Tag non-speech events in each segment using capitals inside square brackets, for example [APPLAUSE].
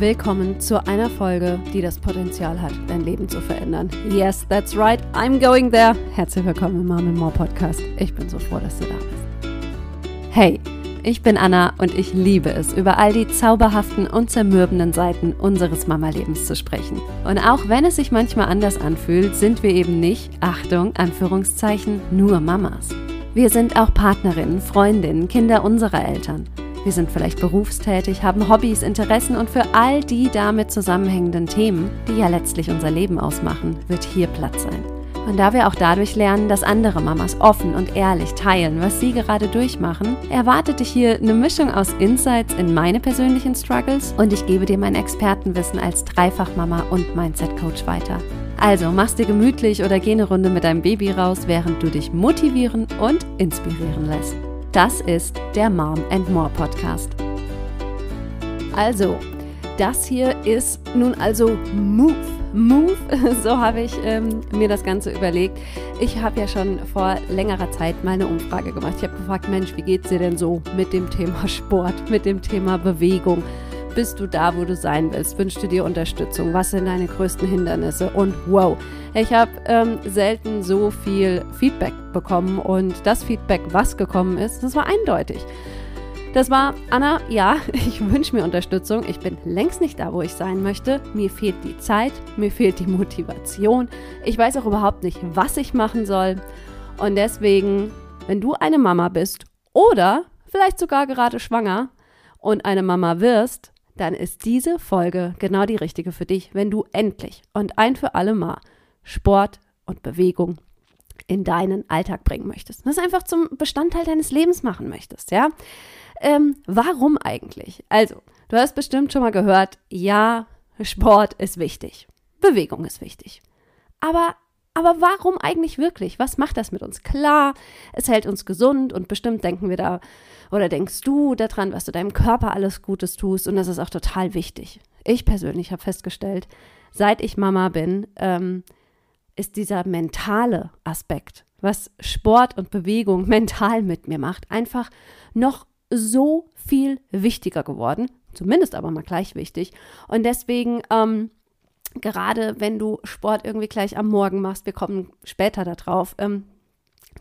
willkommen zu einer Folge, die das Potenzial hat, dein Leben zu verändern. Yes, that's right, I'm going there. Herzlich willkommen im Mom More Podcast. Ich bin so froh, dass du da bist. Hey, ich bin Anna und ich liebe es, über all die zauberhaften und zermürbenden Seiten unseres Mama-Lebens zu sprechen. Und auch wenn es sich manchmal anders anfühlt, sind wir eben nicht, Achtung, Anführungszeichen, nur Mamas. Wir sind auch Partnerinnen, Freundinnen, Kinder unserer Eltern. Wir sind vielleicht berufstätig, haben Hobbys, Interessen und für all die damit zusammenhängenden Themen, die ja letztlich unser Leben ausmachen, wird hier Platz sein. Und da wir auch dadurch lernen, dass andere Mamas offen und ehrlich teilen, was sie gerade durchmachen, erwartet dich hier eine Mischung aus Insights in meine persönlichen Struggles und ich gebe dir mein Expertenwissen als Dreifachmama und Mindset-Coach weiter. Also mach's dir gemütlich oder geh eine Runde mit deinem Baby raus, während du dich motivieren und inspirieren lässt. Das ist der Mom and More Podcast. Also, das hier ist nun also Move. Move, [LAUGHS] so habe ich ähm, mir das Ganze überlegt. Ich habe ja schon vor längerer Zeit mal eine Umfrage gemacht. Ich habe gefragt, Mensch, wie geht es dir denn so mit dem Thema Sport, mit dem Thema Bewegung? Bist du da, wo du sein willst? Wünschst du dir Unterstützung? Was sind deine größten Hindernisse? Und wow, ich habe ähm, selten so viel Feedback bekommen und das Feedback, was gekommen ist, das war eindeutig. Das war, Anna, ja, [LAUGHS] ich wünsche mir Unterstützung. Ich bin längst nicht da, wo ich sein möchte. Mir fehlt die Zeit, mir fehlt die Motivation. Ich weiß auch überhaupt nicht, was ich machen soll. Und deswegen, wenn du eine Mama bist oder vielleicht sogar gerade schwanger und eine Mama wirst, dann ist diese Folge genau die richtige für dich, wenn du endlich und ein für alle Mal Sport und Bewegung in deinen Alltag bringen möchtest. Das einfach zum Bestandteil deines Lebens machen möchtest, ja? Ähm, warum eigentlich? Also, du hast bestimmt schon mal gehört, ja, Sport ist wichtig. Bewegung ist wichtig. Aber aber warum eigentlich wirklich? Was macht das mit uns? Klar, es hält uns gesund und bestimmt denken wir da oder denkst du daran, was du deinem Körper alles Gutes tust und das ist auch total wichtig. Ich persönlich habe festgestellt, seit ich Mama bin, ähm, ist dieser mentale Aspekt, was Sport und Bewegung [LAUGHS] mental mit mir macht, einfach noch so viel wichtiger geworden. Zumindest aber mal gleich wichtig. Und deswegen ähm, gerade wenn du Sport irgendwie gleich am Morgen machst, wir kommen später darauf, ähm,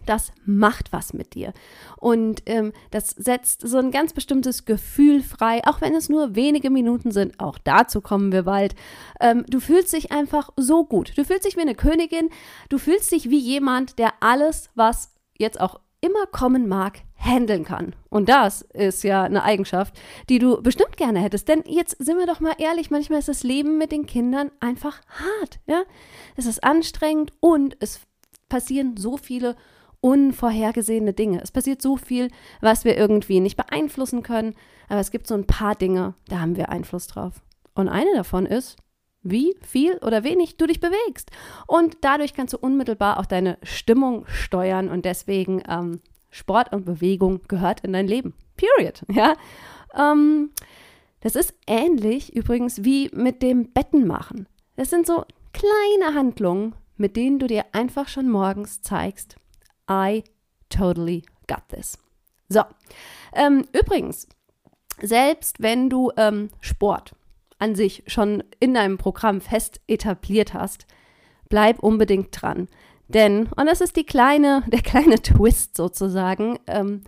das macht was mit dir. Und ähm, das setzt so ein ganz bestimmtes Gefühl frei, auch wenn es nur wenige Minuten sind. Auch dazu kommen wir bald. Ähm, du fühlst dich einfach so gut. Du fühlst dich wie eine Königin. Du fühlst dich wie jemand, der alles, was jetzt auch immer kommen mag, handeln kann. Und das ist ja eine Eigenschaft, die du bestimmt gerne hättest. Denn jetzt sind wir doch mal ehrlich, manchmal ist das Leben mit den Kindern einfach hart. Ja? Es ist anstrengend und es passieren so viele unvorhergesehene Dinge. Es passiert so viel, was wir irgendwie nicht beeinflussen können. Aber es gibt so ein paar Dinge, da haben wir Einfluss drauf. Und eine davon ist, wie viel oder wenig du dich bewegst. Und dadurch kannst du unmittelbar auch deine Stimmung steuern und deswegen ähm, Sport und Bewegung gehört in dein Leben. Period. Ja. Ähm, das ist ähnlich übrigens wie mit dem Bettenmachen. Das sind so kleine Handlungen, mit denen du dir einfach schon morgens zeigst, I totally got this. So, ähm, übrigens, selbst wenn du ähm, Sport an sich schon in deinem Programm fest etabliert hast, bleib unbedingt dran. Denn, und das ist die kleine, [LAUGHS] der kleine Twist sozusagen, ähm,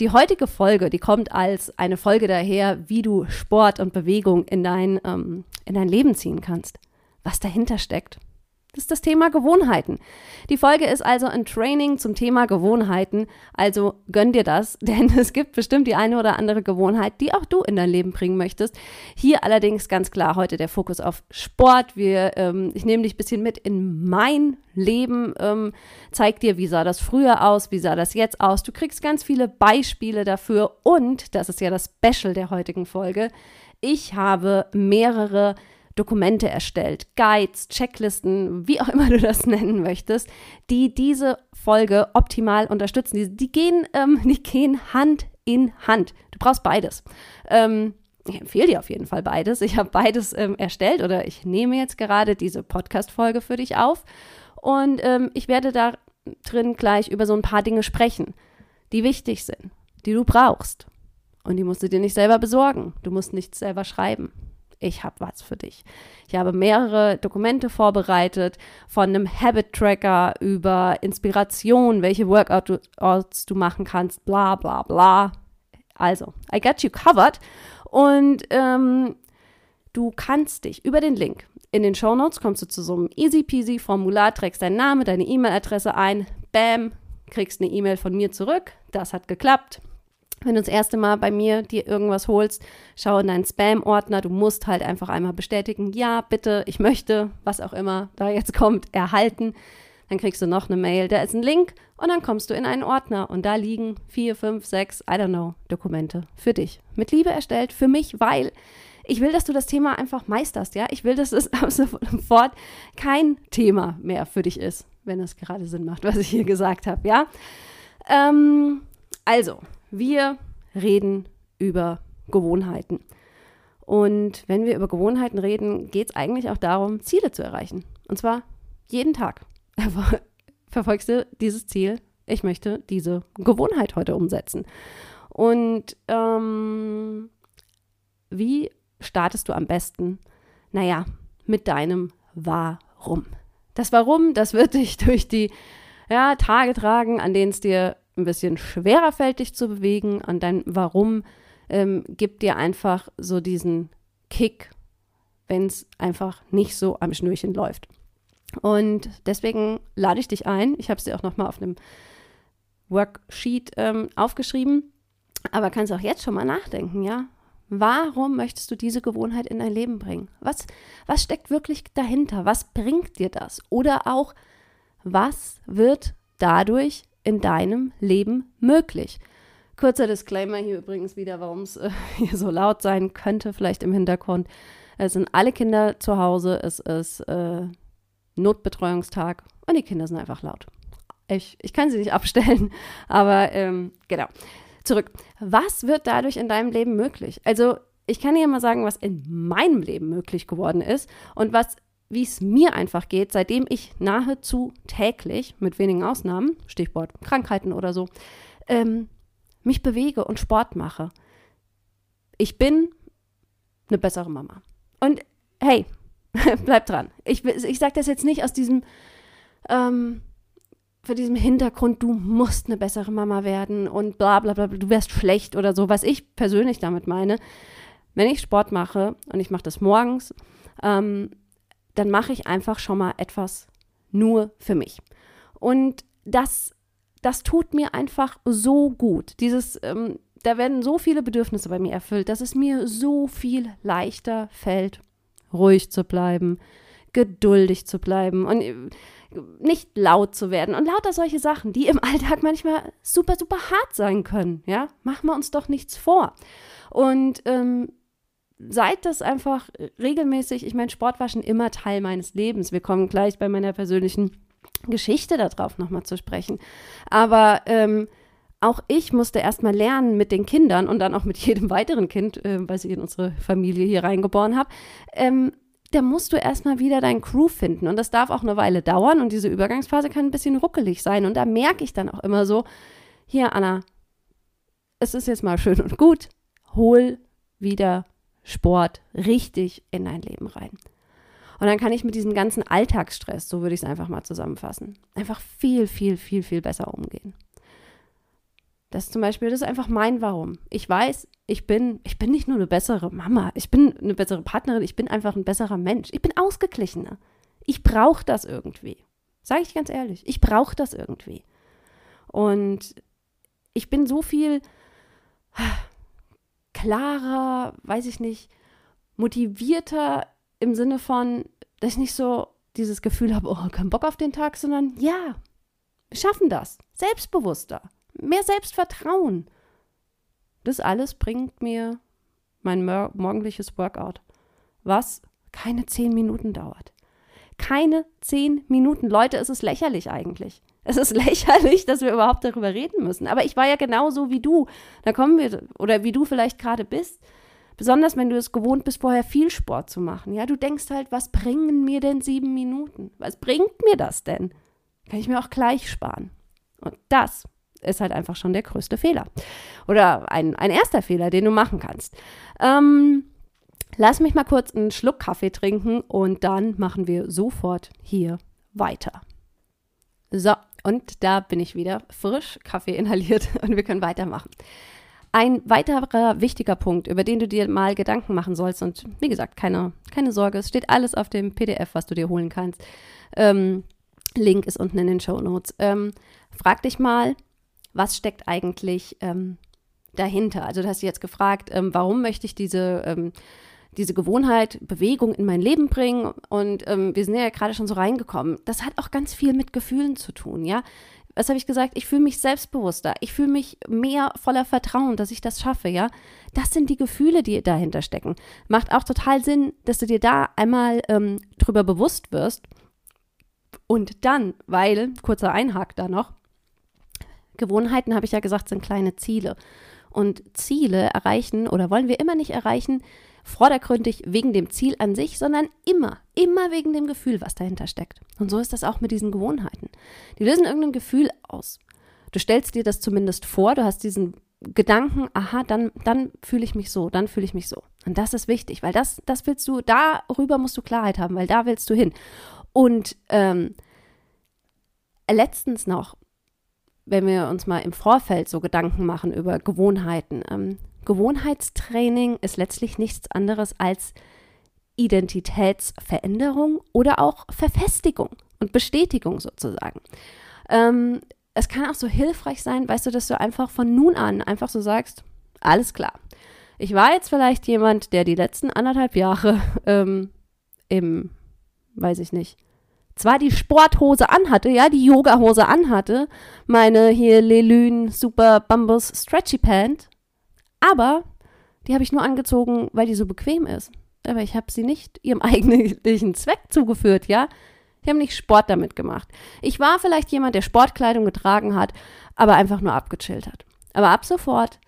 die heutige Folge, die kommt als eine Folge daher, wie du Sport und Bewegung in dein, ähm, in dein Leben ziehen kannst. Was dahinter steckt, das ist das Thema Gewohnheiten. Die Folge ist also ein Training zum Thema Gewohnheiten. Also gönn dir das, [LAUGHS] denn es gibt bestimmt die eine oder andere Gewohnheit, die auch du in dein Leben bringen möchtest. Hier allerdings ganz klar heute der Fokus auf Sport. Wir, ähm, ich nehme dich ein bisschen mit in mein Leben, ähm, zeig dir, wie sah das früher aus, wie sah das jetzt aus. Du kriegst ganz viele Beispiele dafür und, das ist ja das Special der heutigen Folge, ich habe mehrere Dokumente erstellt, Guides, Checklisten, wie auch immer [LAUGHS] du das nennen möchtest, die diese Folge optimal unterstützen. Die, die gehen, ähm, [LAUGHS] die gehen Hand in Hand. Du brauchst beides. Ähm, ich empfehle dir auf jeden Fall beides. Ich habe beides ähm, erstellt oder ich nehme jetzt gerade diese Podcast-Folge für dich auf und ähm, ich werde da drin gleich über so ein paar Dinge sprechen, die wichtig sind, die du brauchst. Und die musst du dir nicht selber besorgen. Du musst nichts selber schreiben. Ich habe was für dich. Ich habe mehrere Dokumente vorbereitet, von einem Habit-Tracker über Inspiration, welche Workouts du machen kannst, bla bla bla. Also, I got you covered. Und ähm, du kannst dich über den Link in den Show Notes kommst du zu so einem easy peasy Formular, trägst deinen Namen, deine E-Mail-Adresse ein, bam, kriegst eine E-Mail von mir zurück. Das hat geklappt. Wenn du das erste Mal bei mir dir irgendwas holst, schau in deinen Spam-Ordner. Du musst halt einfach einmal bestätigen, ja, bitte, ich möchte, was auch immer da jetzt kommt, erhalten. Dann kriegst du noch eine Mail, da ist ein Link und dann kommst du in einen Ordner und da liegen vier, fünf, sechs, I don't know, Dokumente für dich. Mit Liebe erstellt, für mich, weil ich will, dass du das Thema einfach meisterst, ja. Ich will, dass es [LAUGHS] ab sofort kein Thema mehr für dich ist, wenn es gerade Sinn macht, was ich hier gesagt habe, ja. Ähm, also, wir reden über Gewohnheiten. Und wenn wir über Gewohnheiten reden, geht es eigentlich auch darum, Ziele zu erreichen. Und zwar jeden Tag. [LAUGHS] Verfolgst du dieses Ziel? Ich möchte diese Gewohnheit heute umsetzen. Und ähm, wie startest du am besten? Naja, mit deinem Warum. Das Warum, das wird [LAUGHS] dich durch die ja, Tage tragen, an denen es dir ein bisschen schwerer fällt, dich zu bewegen. Und dein Warum ähm, gibt dir einfach so diesen Kick, wenn es einfach nicht so am Schnürchen läuft. Und deswegen lade ich dich ein. Ich habe es dir auch nochmal auf einem Worksheet ähm, aufgeschrieben. Aber kannst auch jetzt schon mal nachdenken, ja? Warum möchtest du diese Gewohnheit in dein Leben bringen? Was, was steckt wirklich dahinter? Was bringt dir das? Oder auch, was wird dadurch in deinem Leben möglich? Kurzer Disclaimer hier übrigens wieder, warum es äh, [LAUGHS] hier so laut sein könnte, vielleicht im Hintergrund. Es sind alle Kinder zu Hause, es ist äh, Notbetreuungstag und die Kinder sind einfach laut. Ich, ich kann sie nicht [LAUGHS] abstellen, aber ähm, genau zurück. Was wird dadurch in deinem Leben möglich? Also, ich kann dir mal sagen, was in meinem Leben möglich geworden ist und was, wie es mir einfach geht, seitdem ich nahezu täglich, mit wenigen Ausnahmen, Stichwort Krankheiten oder so, ähm, mich bewege und Sport mache. Ich bin eine bessere Mama. Und hey, [LAUGHS] bleib dran. Ich, ich sage das jetzt nicht aus diesem, ähm, vor diesem Hintergrund, du musst eine bessere Mama werden und bla bla bla, du wärst schlecht oder so, was ich persönlich damit meine. Wenn ich Sport mache und ich mache das morgens, ähm, dann mache ich einfach schon mal etwas nur für mich. Und das, das tut mir einfach so gut. Dieses, ähm, da werden so viele Bedürfnisse bei mir erfüllt, dass es mir so viel leichter fällt, ruhig zu bleiben, geduldig zu bleiben. Und nicht laut zu werden und lauter solche Sachen, die im [LAUGHS] Alltag manchmal super, super hart sein können. Ja, machen wir uns doch nichts vor. Und ähm, seid das einfach regelmäßig, ich meine, Sport war schon immer Teil meines Lebens. Wir kommen gleich bei meiner persönlichen Geschichte darauf nochmal zu sprechen. Aber ähm, auch ich musste erstmal lernen mit den Kindern und dann auch mit [LAUGHS] jedem weiteren Kind, äh, weil ich in unsere Familie hier reingeboren habe, ähm, da musst du erstmal wieder dein Crew finden. Und das darf auch eine Weile dauern und diese Übergangsphase kann ein bisschen ruckelig sein. Und da merke ich dann auch immer so, hier Anna, es ist jetzt mal schön und gut, hol wieder Sport richtig in dein Leben rein. Und dann kann ich mit diesem ganzen Alltagsstress, so würde ich es einfach mal zusammenfassen, einfach viel, viel, viel, viel besser umgehen. Das ist zum Beispiel, das ist einfach mein Warum. Ich weiß, ich bin, ich bin nicht nur eine bessere Mama, ich bin eine bessere Partnerin, ich bin einfach ein besserer Mensch. Ich bin ausgeglichener. Ich brauche das irgendwie. Sage ich ganz ehrlich, ich brauche das irgendwie. Und ich bin so viel klarer, weiß ich nicht, motivierter im Sinne von, dass ich nicht so dieses Gefühl habe, oh, kein Bock auf den Tag, sondern ja, wir schaffen das. Selbstbewusster mehr Selbstvertrauen. Das alles bringt mir mein morgendliches Workout, was keine zehn Minuten dauert. Keine zehn Minuten. Leute, es ist lächerlich eigentlich. Es ist [LAUGHS] lächerlich, dass wir überhaupt darüber reden müssen. Aber ich war ja genauso wie du. Da kommen wir, oder wie du vielleicht gerade bist. Besonders wenn du es gewohnt bist, vorher viel Sport zu machen. Ja, du denkst halt, was bringen mir denn sieben Minuten? Was bringt mir das denn? Kann ich mir auch gleich sparen. Und das ist halt einfach schon der größte Fehler. Oder ein, ein erster Fehler, den du machen kannst. Ähm, lass mich mal kurz einen Schluck Kaffee trinken und dann machen wir sofort hier weiter. So, und da bin ich wieder frisch Kaffee inhaliert [LAUGHS] und wir können weitermachen. Ein weiterer wichtiger Punkt, über den du dir mal Gedanken machen sollst, und wie gesagt, keine, keine Sorge, es steht alles auf dem PDF, was du dir holen kannst. Ähm, Link ist unten in den Show Notes. Ähm, frag dich mal, was steckt eigentlich ähm, dahinter? Also, du hast dich jetzt gefragt, ähm, warum möchte ich diese, ähm, diese Gewohnheit, Bewegung in mein Leben bringen? Und ähm, wir sind ja gerade schon so reingekommen. Das hat auch ganz viel mit Gefühlen zu tun, ja was habe ich gesagt? Ich fühle mich selbstbewusster. Ich fühle mich mehr voller Vertrauen, dass ich das schaffe, ja. Das sind die Gefühle, die dahinter stecken. Macht auch total Sinn, dass du dir da einmal ähm, drüber bewusst wirst. Und dann, weil, kurzer Einhak da noch, Gewohnheiten, habe ich ja gesagt, sind kleine Ziele. Und Ziele erreichen oder wollen wir immer nicht erreichen, vordergründig wegen dem Ziel an sich, sondern immer, immer wegen dem Gefühl, was dahinter steckt. Und so ist das auch mit diesen Gewohnheiten. Die lösen irgendein Gefühl aus. Du stellst dir das zumindest vor, du hast diesen Gedanken, aha, dann, dann fühle ich mich so, dann fühle ich mich so. Und das ist wichtig, weil das, das willst du, darüber musst du Klarheit haben, weil da willst du hin. Und ähm, letztens noch, wenn wir uns mal im Vorfeld so Gedanken machen über Gewohnheiten, ähm, Gewohnheitstraining ist letztlich nichts anderes als Identitätsveränderung oder auch Verfestigung und Bestätigung sozusagen. Ähm, es kann auch so hilfreich sein, weißt du, dass du einfach von nun an einfach so sagst, alles klar. Ich war jetzt vielleicht jemand, der die letzten anderthalb Jahre ähm, im, weiß ich nicht, zwar die Sporthose anhatte, ja, die Yoga-Hose anhatte, meine hier Lelune Super Bambus Stretchy Pant, aber die habe ich nur angezogen, weil die so bequem ist. Aber ich habe sie nicht ihrem [LAUGHS] eigentlichen Zweck zugeführt, ja. Ich habe nicht Sport damit gemacht. Ich war vielleicht jemand, der Sportkleidung getragen hat, aber einfach nur abgechillt hat. Aber ab sofort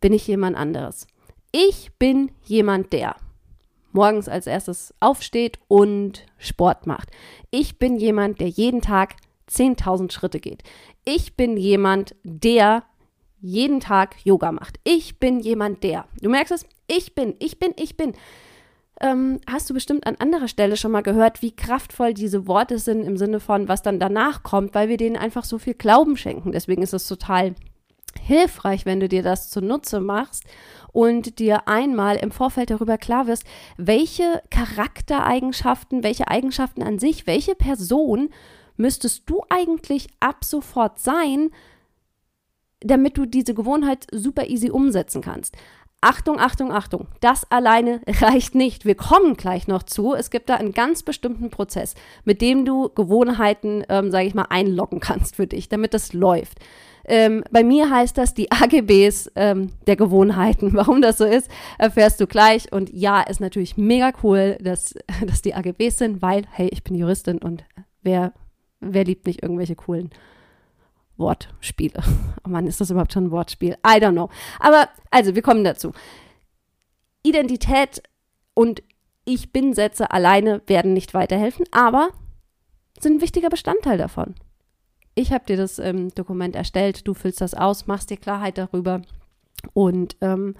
bin ich jemand anderes. Ich bin jemand, der morgens als erstes aufsteht und Sport macht. Ich bin jemand, der jeden Tag 10.000 Schritte geht. Ich bin jemand, der jeden Tag Yoga macht. Ich bin jemand, der. Du merkst es? Ich bin, ich bin, ich bin. Ähm, hast du bestimmt an anderer Stelle schon mal gehört, wie kraftvoll diese Worte sind im Sinne von, was dann danach kommt, weil wir denen einfach so viel Glauben schenken. Deswegen ist es total hilfreich, wenn du dir das zunutze machst und dir einmal im Vorfeld darüber klar wirst, welche Charaktereigenschaften, welche Eigenschaften an sich, welche Person müsstest du eigentlich ab sofort sein, damit du diese Gewohnheit super easy umsetzen kannst. Achtung, Achtung, Achtung, das alleine [LAUGHS] reicht nicht. Wir kommen gleich noch zu. Es gibt da einen ganz bestimmten Prozess, mit dem du Gewohnheiten, ähm, sage ich mal, einloggen kannst für dich, damit das läuft. Ähm, bei mir heißt das die AGBs ähm, der Gewohnheiten. [LAUGHS] Warum das so ist, erfährst du gleich. Und ja, ist natürlich mega cool, dass, [LAUGHS] dass die AGBs sind, weil, hey, ich bin Juristin und wer, wer liebt nicht irgendwelche coolen Wortspiele. [LAUGHS] Oh Mann, ist das überhaupt schon ein Wortspiel? I don't know. Aber also, wir kommen dazu. Identität und Ich bin-Sätze alleine werden nicht weiterhelfen, aber sind ein wichtiger Bestandteil davon. Ich habe dir das ähm, Dokument erstellt, du füllst das aus, machst dir Klarheit darüber und ähm,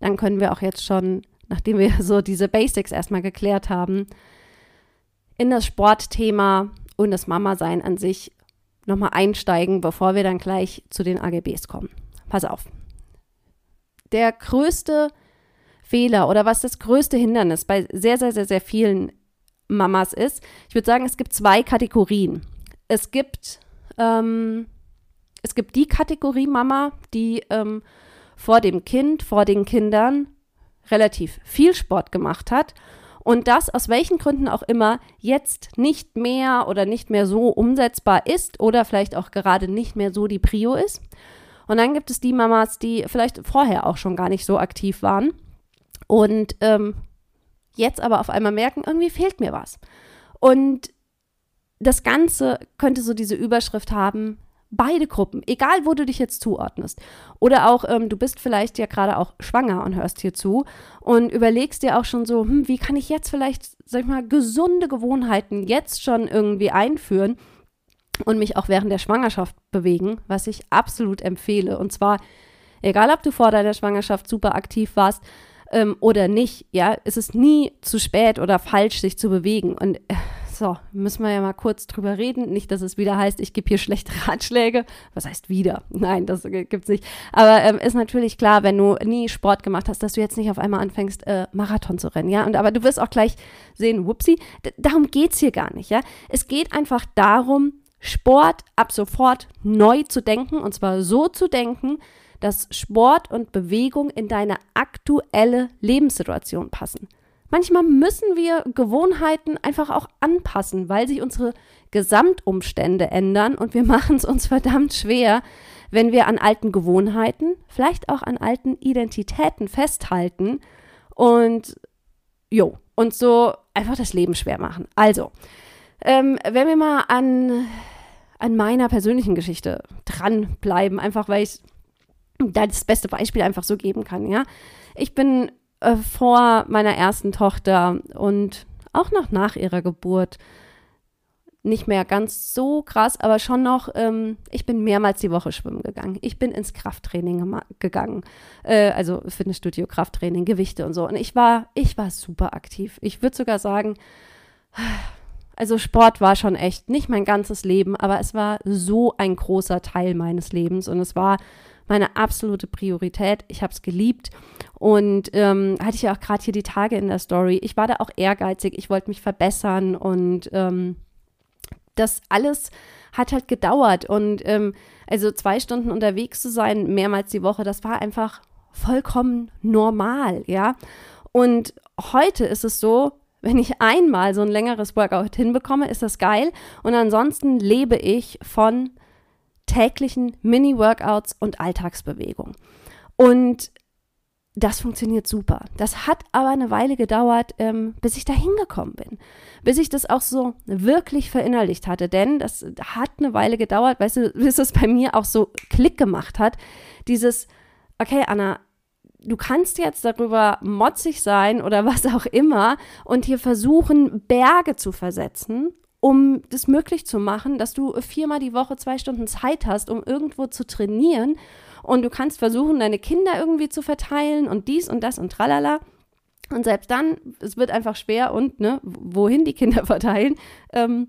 dann können wir auch jetzt schon, nachdem wir [LAUGHS] so diese Basics erstmal geklärt haben, in das Sportthema und das Mama-Sein an sich nochmal einsteigen, bevor wir dann gleich zu den AGBs kommen. Pass auf. Der größte Fehler oder was das größte Hindernis bei sehr, sehr, sehr, sehr vielen Mamas ist, ich würde sagen, es gibt zwei Kategorien. Es gibt, ähm, es gibt die Kategorie Mama, die ähm, vor dem Kind, vor den Kindern relativ viel Sport gemacht hat und das aus welchen Gründen auch immer jetzt nicht mehr oder nicht mehr so umsetzbar ist oder vielleicht auch gerade nicht mehr so die Prio ist. Und dann gibt es die Mamas, die vielleicht vorher auch schon gar nicht so aktiv waren und ähm, jetzt aber auf einmal merken, irgendwie fehlt mir was. Und das Ganze könnte so diese Überschrift haben, beide Gruppen, egal wo du dich jetzt zuordnest. Oder auch, ähm, du bist vielleicht ja gerade auch schwanger und hörst hier zu und überlegst dir auch schon so, hm, wie kann ich jetzt vielleicht, sag ich mal, gesunde Gewohnheiten jetzt schon irgendwie einführen und mich auch während der Schwangerschaft bewegen, was ich absolut empfehle. Und zwar, egal ob du vor deiner Schwangerschaft super aktiv warst, ähm, oder nicht. Ja, es ist nie zu spät oder falsch, sich zu bewegen. Und äh, so, müssen wir ja mal kurz drüber reden. Nicht, dass es wieder heißt, ich gebe hier schlechte [LAUGHS] Ratschläge. Was heißt wieder? Nein, das gibt es nicht. Aber ähm, ist natürlich klar, wenn du nie Sport gemacht hast, dass du jetzt nicht auf einmal anfängst, äh, Marathon zu rennen. Ja, und aber du wirst auch gleich sehen, whoopsie, darum geht es hier gar nicht. Ja, es geht einfach darum, Sport ab sofort neu zu denken und zwar so zu denken, dass Sport und Bewegung in deine aktuelle Lebenssituation passen. Manchmal müssen wir Gewohnheiten einfach auch anpassen, weil sich unsere Gesamtumstände ändern und wir [LAUGHS] machen es uns verdammt schwer, wenn wir an alten Gewohnheiten, vielleicht auch an alten Identitäten festhalten und jo, uns so einfach das Leben schwer machen. Also, ähm, wenn wir mal an, an meiner persönlichen Geschichte dranbleiben, einfach weil ich da das beste Beispiel einfach so geben kann, ja. Ich bin äh, vor meiner ersten Tochter und auch noch nach ihrer Geburt nicht mehr ganz so krass, aber schon noch, ähm, ich bin mehrmals die Woche schwimmen gegangen. Ich bin ins Krafttraining gegangen, äh, also Fitnessstudio, Krafttraining, Gewichte und so. Und ich war, ich war super aktiv. Ich würde sogar sagen, also Sport war schon echt nicht mein ganzes Leben, aber es war so ein großer Teil meines Lebens und es war meine absolute Priorität. Ich habe es geliebt und ähm, hatte ich ja auch gerade hier die Tage in der Story. Ich war da auch ehrgeizig, ich wollte mich verbessern und ähm, das alles hat halt gedauert und ähm, also zwei Stunden unterwegs zu sein, mehrmals die Woche, das war einfach vollkommen normal, ja. Und heute ist es so, wenn ich einmal so ein längeres Workout hinbekomme, ist das geil. Und ansonsten lebe ich von täglichen Mini-Workouts und Alltagsbewegung. Und das funktioniert super. Das hat aber eine Weile gedauert, ähm, bis ich da hingekommen bin. Bis ich das auch so wirklich verinnerlicht hatte. Denn das hat eine Weile gedauert, weißt du, bis es bei mir auch so Klick gemacht hat. Dieses, okay, Anna, du kannst jetzt darüber motzig sein oder [LAUGHS] was auch immer und hier versuchen, Berge zu versetzen um das möglich zu machen, dass du viermal die Woche zwei Stunden Zeit hast, um irgendwo zu trainieren und du kannst versuchen, deine Kinder irgendwie zu verteilen und dies und das und tralala. Und selbst dann, es wird einfach schwer und, ne, wohin die Kinder [LAUGHS] verteilen. Ähm,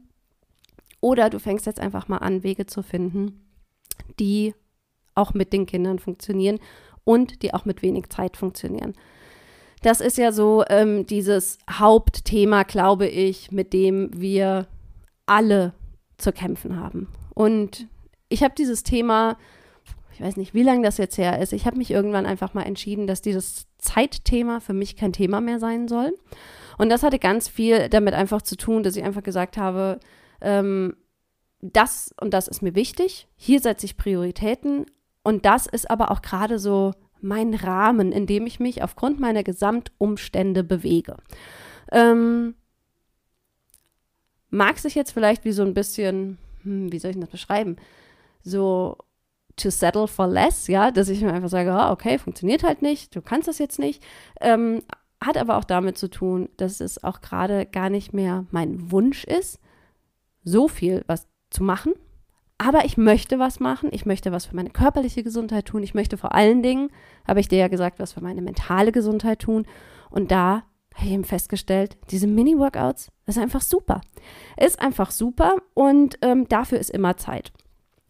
oder du fängst jetzt einfach mal an, Wege zu finden, die auch mit den Kindern funktionieren und die auch mit wenig Zeit funktionieren. Das ist ja so ähm, dieses Hauptthema, glaube ich, mit dem wir alle zu kämpfen haben. Und ich habe dieses Thema, ich weiß nicht, wie lange das jetzt her ist, ich habe mich irgendwann einfach mal entschieden, dass dieses Zeitthema für mich kein Thema mehr sein soll. Und das hatte ganz viel damit einfach zu tun, dass ich einfach gesagt habe, ähm, das und das ist mir wichtig, hier setze ich Prioritäten und das ist aber auch gerade so mein Rahmen, in dem ich mich aufgrund meiner Gesamtumstände bewege. Ähm, mag sich jetzt vielleicht wie so ein bisschen, hm, wie soll ich das beschreiben, so to settle for less, ja, dass ich mir einfach sage, oh, okay, funktioniert halt nicht, du kannst das jetzt nicht. Ähm, hat aber auch damit zu tun, dass es auch gerade gar nicht mehr mein Wunsch ist, so viel was zu machen. Aber ich möchte was machen, ich möchte was für meine körperliche Gesundheit tun, ich möchte vor allen Dingen, habe ich dir ja gesagt, was für meine mentale Gesundheit tun. Und da habe ich eben festgestellt, diese Mini-Workouts, das ist einfach super. Ist einfach super und ähm, dafür ist immer Zeit.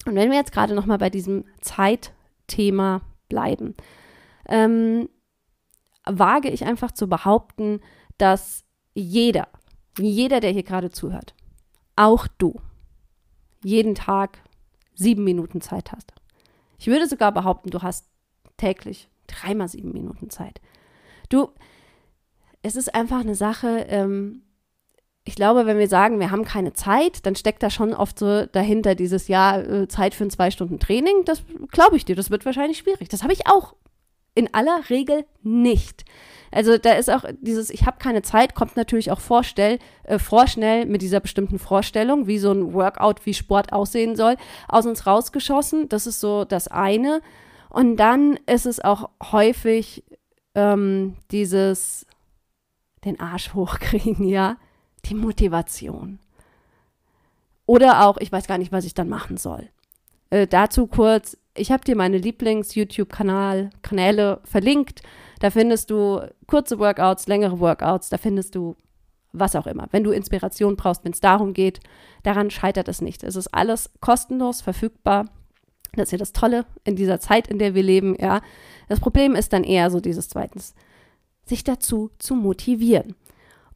Und wenn wir jetzt gerade nochmal bei diesem Zeitthema bleiben, ähm, wage ich einfach zu behaupten, dass jeder, jeder, der hier gerade zuhört, auch du, jeden Tag sieben Minuten Zeit hast. Ich würde sogar behaupten, du hast täglich dreimal sieben Minuten Zeit. Du, es ist einfach eine Sache, ähm, ich glaube, wenn wir sagen, wir haben keine Zeit, dann steckt da schon oft so dahinter dieses Jahr äh, Zeit für ein zwei Stunden Training. Das glaube ich dir, das wird wahrscheinlich schwierig. Das habe ich auch in aller Regel nicht. Also da ist auch dieses, ich habe keine Zeit, kommt natürlich auch vorstell, äh, vorschnell mit dieser bestimmten Vorstellung, wie so ein Workout, wie Sport aussehen soll, aus uns rausgeschossen. Das ist so das eine. Und dann ist es auch häufig ähm, dieses, den Arsch hochkriegen, [LAUGHS] ja, die Motivation. Oder auch, ich weiß gar nicht, was ich dann machen soll. Äh, dazu kurz, Ich habe dir meine Lieblings-YouTube-Kanäle verlinkt. Da findest du kurze Workouts, längere Workouts, da findest du was auch immer. Wenn du Inspiration brauchst, wenn es darum geht, daran scheitert es nicht. Es ist alles kostenlos verfügbar. Das ist ja das Tolle in dieser Zeit, in der wir leben, ja. Das Problem ist dann eher so dieses zweitens, sich dazu zu motivieren.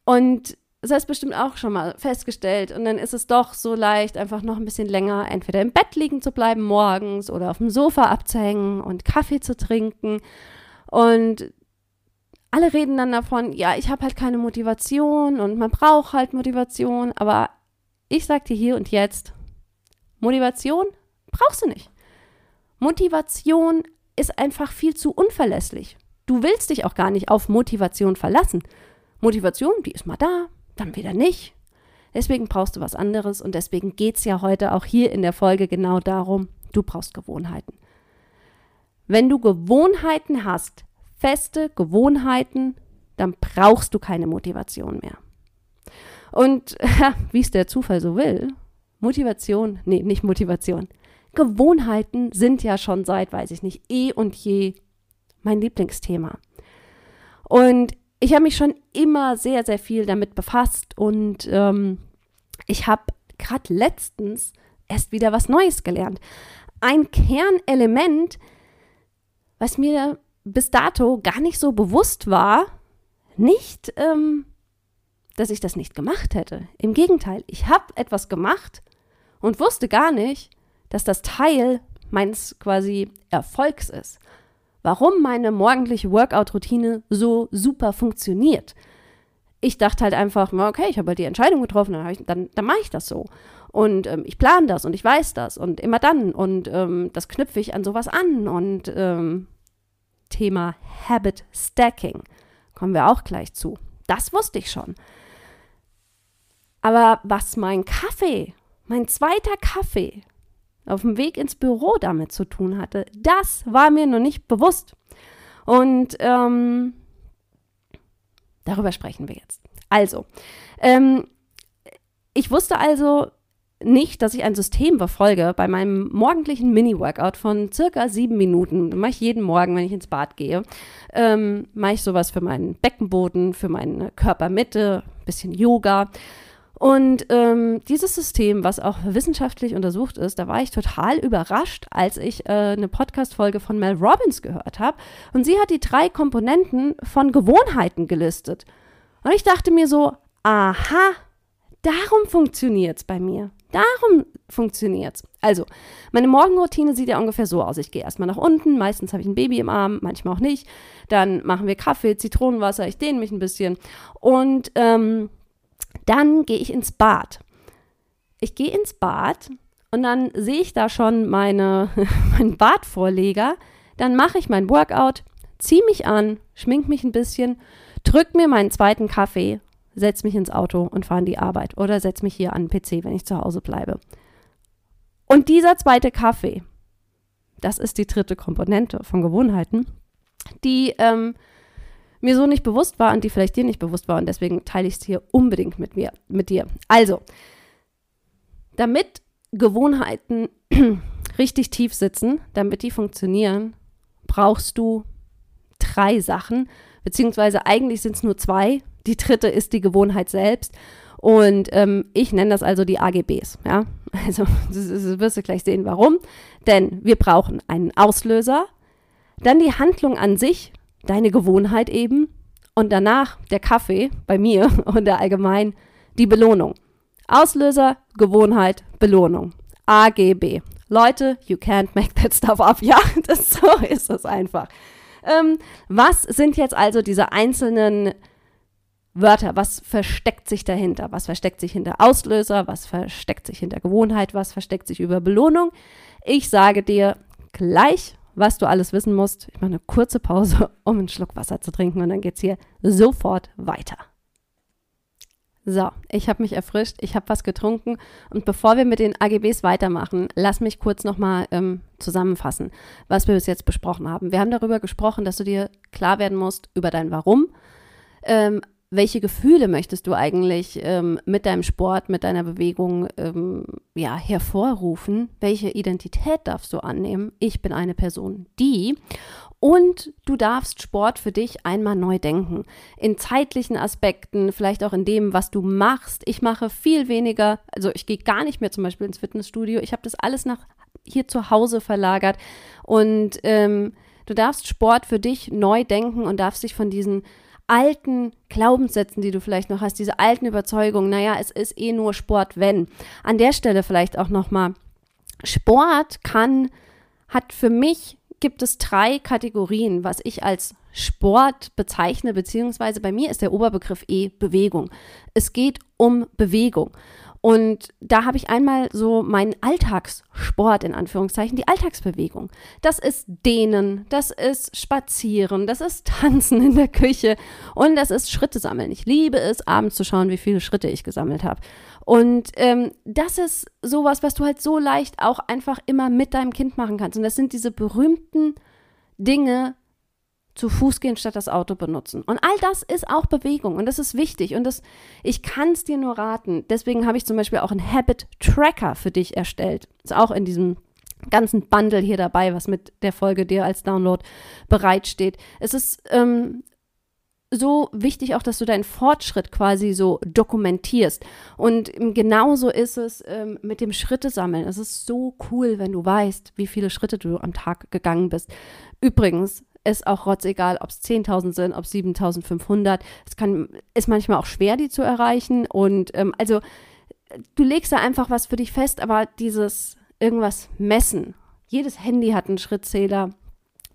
Und das hast bestimmt auch schon mal festgestellt. Und dann ist es doch so leicht, einfach noch ein bisschen länger entweder im Bett liegen zu bleiben morgens oder auf dem Sofa abzuhängen und Kaffee zu trinken. Und alle reden dann davon, ja, ich habe halt keine Motivation und man braucht halt Motivation. Aber ich sage dir hier und jetzt, Motivation brauchst du nicht. Motivation ist einfach viel zu unverlässlich. Du willst dich auch gar nicht auf Motivation verlassen. Motivation, die ist mal da, dann wieder nicht. Deswegen brauchst du was anderes und deswegen geht es ja heute auch hier in der Folge genau darum, du brauchst Gewohnheiten. Wenn du Gewohnheiten hast, feste Gewohnheiten, dann brauchst du keine Motivation mehr. Und [LAUGHS] wie es der Zufall so will, Motivation, nee, nicht Motivation. Gewohnheiten sind ja schon seit, weiß ich nicht, eh und je mein Lieblingsthema. Und ich habe mich schon immer sehr, sehr viel damit befasst und ähm, ich habe gerade letztens erst wieder was Neues gelernt. Ein Kernelement, was mir bis dato gar nicht so bewusst war, nicht, ähm, dass ich das nicht gemacht hätte. Im Gegenteil, ich habe etwas gemacht und wusste gar nicht, dass das Teil meines quasi Erfolgs ist warum meine morgendliche Workout-Routine so super funktioniert. Ich dachte halt einfach, okay, ich habe halt die Entscheidung getroffen, dann, ich, dann, dann mache ich das so. Und ähm, ich plane das und ich weiß das und immer dann. Und ähm, das knüpfe ich an sowas an. Und ähm, Thema Habit Stacking kommen wir auch gleich zu. Das wusste ich schon. Aber was mein Kaffee, mein zweiter Kaffee, auf dem Weg ins Büro damit zu tun hatte. Das war mir noch nicht bewusst. Und ähm, darüber sprechen wir jetzt. Also, ähm, ich wusste also nicht, dass ich ein System befolge bei meinem morgendlichen Mini-Workout von circa sieben Minuten. Das mache ich jeden Morgen, wenn ich ins Bad gehe. Ähm, mache ich sowas für meinen Beckenboden, für meine Körpermitte, bisschen Yoga. Und ähm, dieses System, was auch wissenschaftlich untersucht ist, da war ich total überrascht, als ich äh, eine Podcast-Folge von Mel Robbins gehört habe. Und sie hat die drei Komponenten von Gewohnheiten gelistet. Und ich dachte mir so, aha, darum funktioniert es bei mir. Darum funktioniert es. Also, meine Morgenroutine sieht ja ungefähr so aus. Ich gehe erstmal nach unten, meistens habe ich ein Baby im Arm, manchmal auch nicht. Dann machen wir Kaffee, Zitronenwasser, ich dehne mich ein bisschen. Und ähm, dann gehe ich ins Bad. Ich gehe ins Bad und dann sehe ich da schon meine, [LAUGHS] meinen Badvorleger. Dann mache ich mein Workout, ziehe mich an, schmink mich ein bisschen, drück mir meinen zweiten Kaffee, setze mich ins Auto und fahre in die Arbeit oder setze mich hier an den PC, wenn ich zu Hause bleibe. Und dieser zweite Kaffee, das ist die dritte Komponente von Gewohnheiten, die ähm, mir so nicht bewusst war und die vielleicht dir nicht bewusst war. Und deswegen teile ich es hier unbedingt mit mir, mit dir. Also, damit Gewohnheiten [CLEARS THROAT] richtig tief sitzen, damit die funktionieren, brauchst du drei Sachen, beziehungsweise eigentlich sind es nur zwei. Die dritte ist die Gewohnheit selbst. Und ähm, ich nenne das also die AGBs. Ja? [LAUGHS] Also, das, das wirst du gleich sehen, warum. Denn wir brauchen einen Auslöser, dann die Handlung an sich, deine Gewohnheit eben und danach der Kaffee bei mir [LAUGHS] und der allgemein die Belohnung. Auslöser, Gewohnheit, Belohnung. AGB. Leute, you can't make that stuff up. [LAUGHS] Ja, das, so ist es einfach. Ähm, was sind jetzt also diese einzelnen Wörter? Was versteckt sich dahinter? Was versteckt sich hinter Auslöser? Was versteckt sich hinter Gewohnheit? Was versteckt sich über Belohnung? Ich sage dir gleich, was du alles wissen musst. Ich mache eine kurze Pause, [LAUGHS] um einen Schluck Wasser zu trinken und dann geht es hier sofort weiter. So, ich habe mich erfrischt, ich habe was getrunken und bevor wir mit den AGBs weitermachen, lass mich kurz nochmal ähm, zusammenfassen, was wir bis jetzt besprochen haben. Wir haben darüber gesprochen, dass du dir klar werden musst über dein Warum, ähm, welche Gefühle möchtest du eigentlich ähm, mit deinem Sport, mit deiner Bewegung ähm, ja, hervorrufen? Welche Identität darfst du annehmen? Ich bin eine Person, die. Und du darfst Sport für dich einmal neu denken. In zeitlichen Aspekten, vielleicht auch in dem, was du machst. Ich mache viel weniger, also ich gehe gar nicht mehr zum Beispiel ins Fitnessstudio. Ich habe das alles nach hier zu Hause verlagert. Und ähm, du darfst Sport für dich neu denken und darfst dich von diesen alten Glaubenssätzen, die du vielleicht noch hast, diese alten Überzeugungen, naja, es ist eh nur Sport, wenn. An der Stelle vielleicht auch nochmal, Sport kann, hat für mich gibt es drei Kategorien, was ich als Sport bezeichne, beziehungsweise bei mir ist der Oberbegriff eh Bewegung. Es geht um Bewegung. Und da habe ich einmal so meinen Alltagssport in Anführungszeichen, die Alltagsbewegung. Das ist Dehnen, das ist Spazieren, das ist Tanzen in der Küche und das ist Schritte sammeln. Ich liebe es, abends zu schauen, wie viele Schritte ich gesammelt habe. Und ähm, das ist sowas, was du halt so leicht auch einfach immer mit deinem Kind machen kannst. Und das sind diese berühmten Dinge, zu Fuß gehen statt das Auto benutzen. Und all das ist auch Bewegung und das ist wichtig und das, ich kann es dir nur raten. Deswegen habe ich zum Beispiel auch einen Habit Tracker für dich erstellt. Ist auch in diesem ganzen Bundle hier dabei, was mit der Folge dir als Download bereitsteht. Es ist ähm, so wichtig auch, dass du deinen Fortschritt quasi so dokumentierst. Und genauso ist es ähm, mit dem Schritte sammeln. Es ist so cool, wenn du weißt, wie viele Schritte du am Tag gegangen bist. Übrigens, ist auch rotzegal, ob es 10.000 sind, ob es 7.500. Es kann, ist manchmal auch schwer, die zu erreichen. Und ähm, also du legst da einfach was für dich fest, aber dieses irgendwas messen. Jedes Handy hat einen Schrittzähler,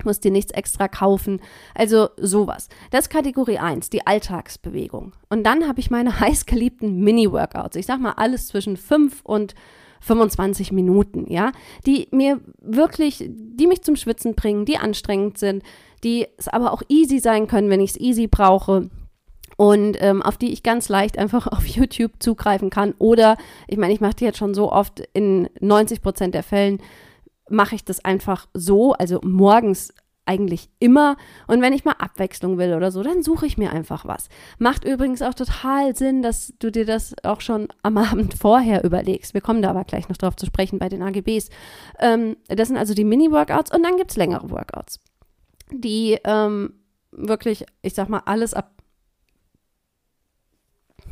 musst dir nichts extra kaufen. Also sowas. Das ist Kategorie 1, die Alltagsbewegung. Und dann habe ich meine [LAUGHS] heißgeliebten Mini-Workouts. Ich sag mal alles zwischen 5 und 25 Minuten, ja, die mir wirklich, die mich zum Schwitzen bringen, die anstrengend sind, die es aber auch easy sein können, wenn ich es easy brauche und ähm, auf die ich ganz leicht einfach [LAUGHS] auf YouTube zugreifen kann. Oder, ich meine, ich mache die jetzt schon so oft, in 90 Prozent der Fällen mache ich das einfach so, also morgens eigentlich immer. Und wenn ich mal Abwechslung will oder so, dann suche ich mir einfach was. Macht übrigens auch total Sinn, dass du dir das auch schon am [LAUGHS] Abend vorher überlegst. Wir kommen da aber gleich noch drauf zu sprechen bei den AGBs. Ähm, das sind also die Mini-Workouts und dann gibt es längere Workouts, die ähm, wirklich, ich sag mal, alles ab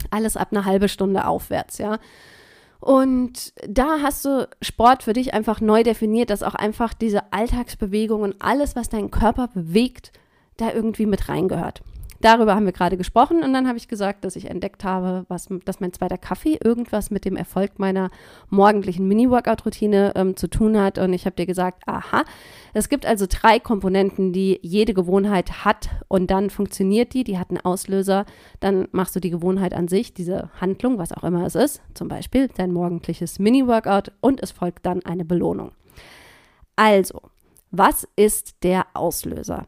alles ab einer halbe Stunde aufwärts, ja. Und da hast du Sport für dich einfach neu definiert, dass auch einfach diese Alltagsbewegung und alles, was deinen Körper bewegt, da irgendwie mit reingehört. Darüber haben wir gerade gesprochen und dann habe ich gesagt, dass ich entdeckt habe, was, dass mein zweiter Kaffee irgendwas mit dem Erfolg meiner morgendlichen Mini-Workout-Routine ähm, zu tun hat. Und ich habe dir gesagt, aha, es gibt also drei Komponenten, die jede Gewohnheit hat und dann funktioniert die, die hat einen Auslöser, dann machst du die Gewohnheit an sich, diese Handlung, was auch immer es ist, zum Beispiel dein morgendliches Mini-Workout und es folgt dann eine Belohnung. Also, was ist der Auslöser?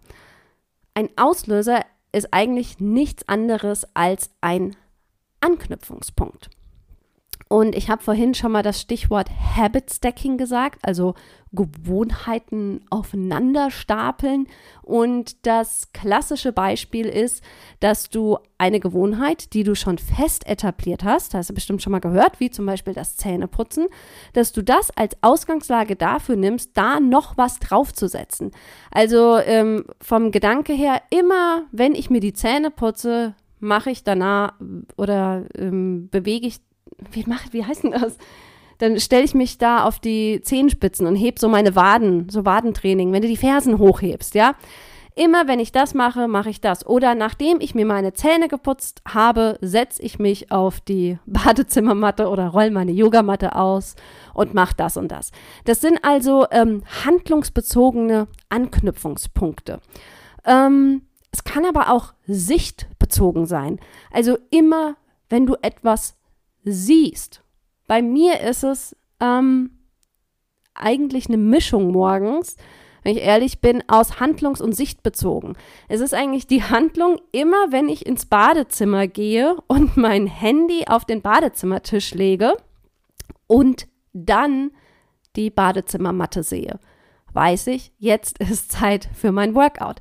Ein Auslöser ist eigentlich nichts anderes als ein Anknüpfungspunkt. Und ich habe vorhin schon mal das Stichwort Habit Stacking gesagt, also Gewohnheiten aufeinander stapeln. Und das klassische Beispiel ist, dass du eine Gewohnheit, die du schon fest etabliert hast, hast du bestimmt schon mal gehört, wie zum Beispiel das Zähneputzen, dass du das als Ausgangslage dafür nimmst, da noch was draufzusetzen. Also ähm, vom Gedanke her, immer wenn ich mir die Zähne putze, mache ich danach oder ähm, bewege ich wie, mach, wie heißt denn das? Dann stelle ich mich da auf die Zehenspitzen und heb so meine Waden, so Wadentraining, wenn du die Fersen hochhebst, ja. Immer wenn ich das mache, mache ich das. Oder nachdem ich mir meine Zähne geputzt habe, setze ich mich auf die Badezimmermatte oder roll meine Yogamatte aus und mache das und das. Das sind also ähm, handlungsbezogene Anknüpfungspunkte. Ähm, es kann aber auch sichtbezogen sein. Also immer, wenn du etwas siehst. Bei mir ist es ähm, eigentlich eine Mischung morgens, wenn ich ehrlich bin, aus handlungs- und sichtbezogen. Es ist eigentlich die Handlung immer, wenn ich ins Badezimmer gehe und [LAUGHS] mein Handy auf den Badezimmertisch lege und dann die Badezimmermatte sehe. Weiß ich, jetzt ist Zeit für mein Workout.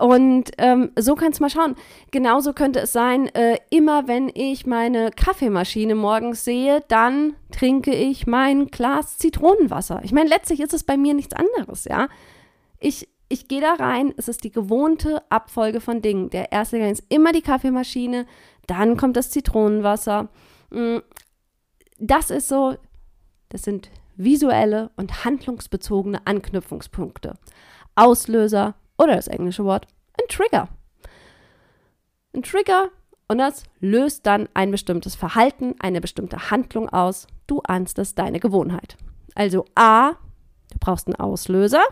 Und ähm, so kannst du mal schauen. Genauso könnte es sein, äh, immer wenn ich meine Kaffeemaschine morgens sehe, dann trinke ich mein Glas Zitronenwasser. Ich meine, letztlich ist es bei mir nichts anderes, ja. Ich, ich gehe da rein, es ist die gewohnte Abfolge von Dingen. Der erste Gang ist immer die Kaffeemaschine, dann kommt das Zitronenwasser. Mm, das ist so, das sind visuelle und handlungsbezogene Anknüpfungspunkte. Auslöser oder das englische Wort ein Trigger. Ein Trigger und das löst dann ein bestimmtes Verhalten, eine bestimmte Handlung aus. Du ahnst es, deine Gewohnheit. Also A, du brauchst einen Auslöser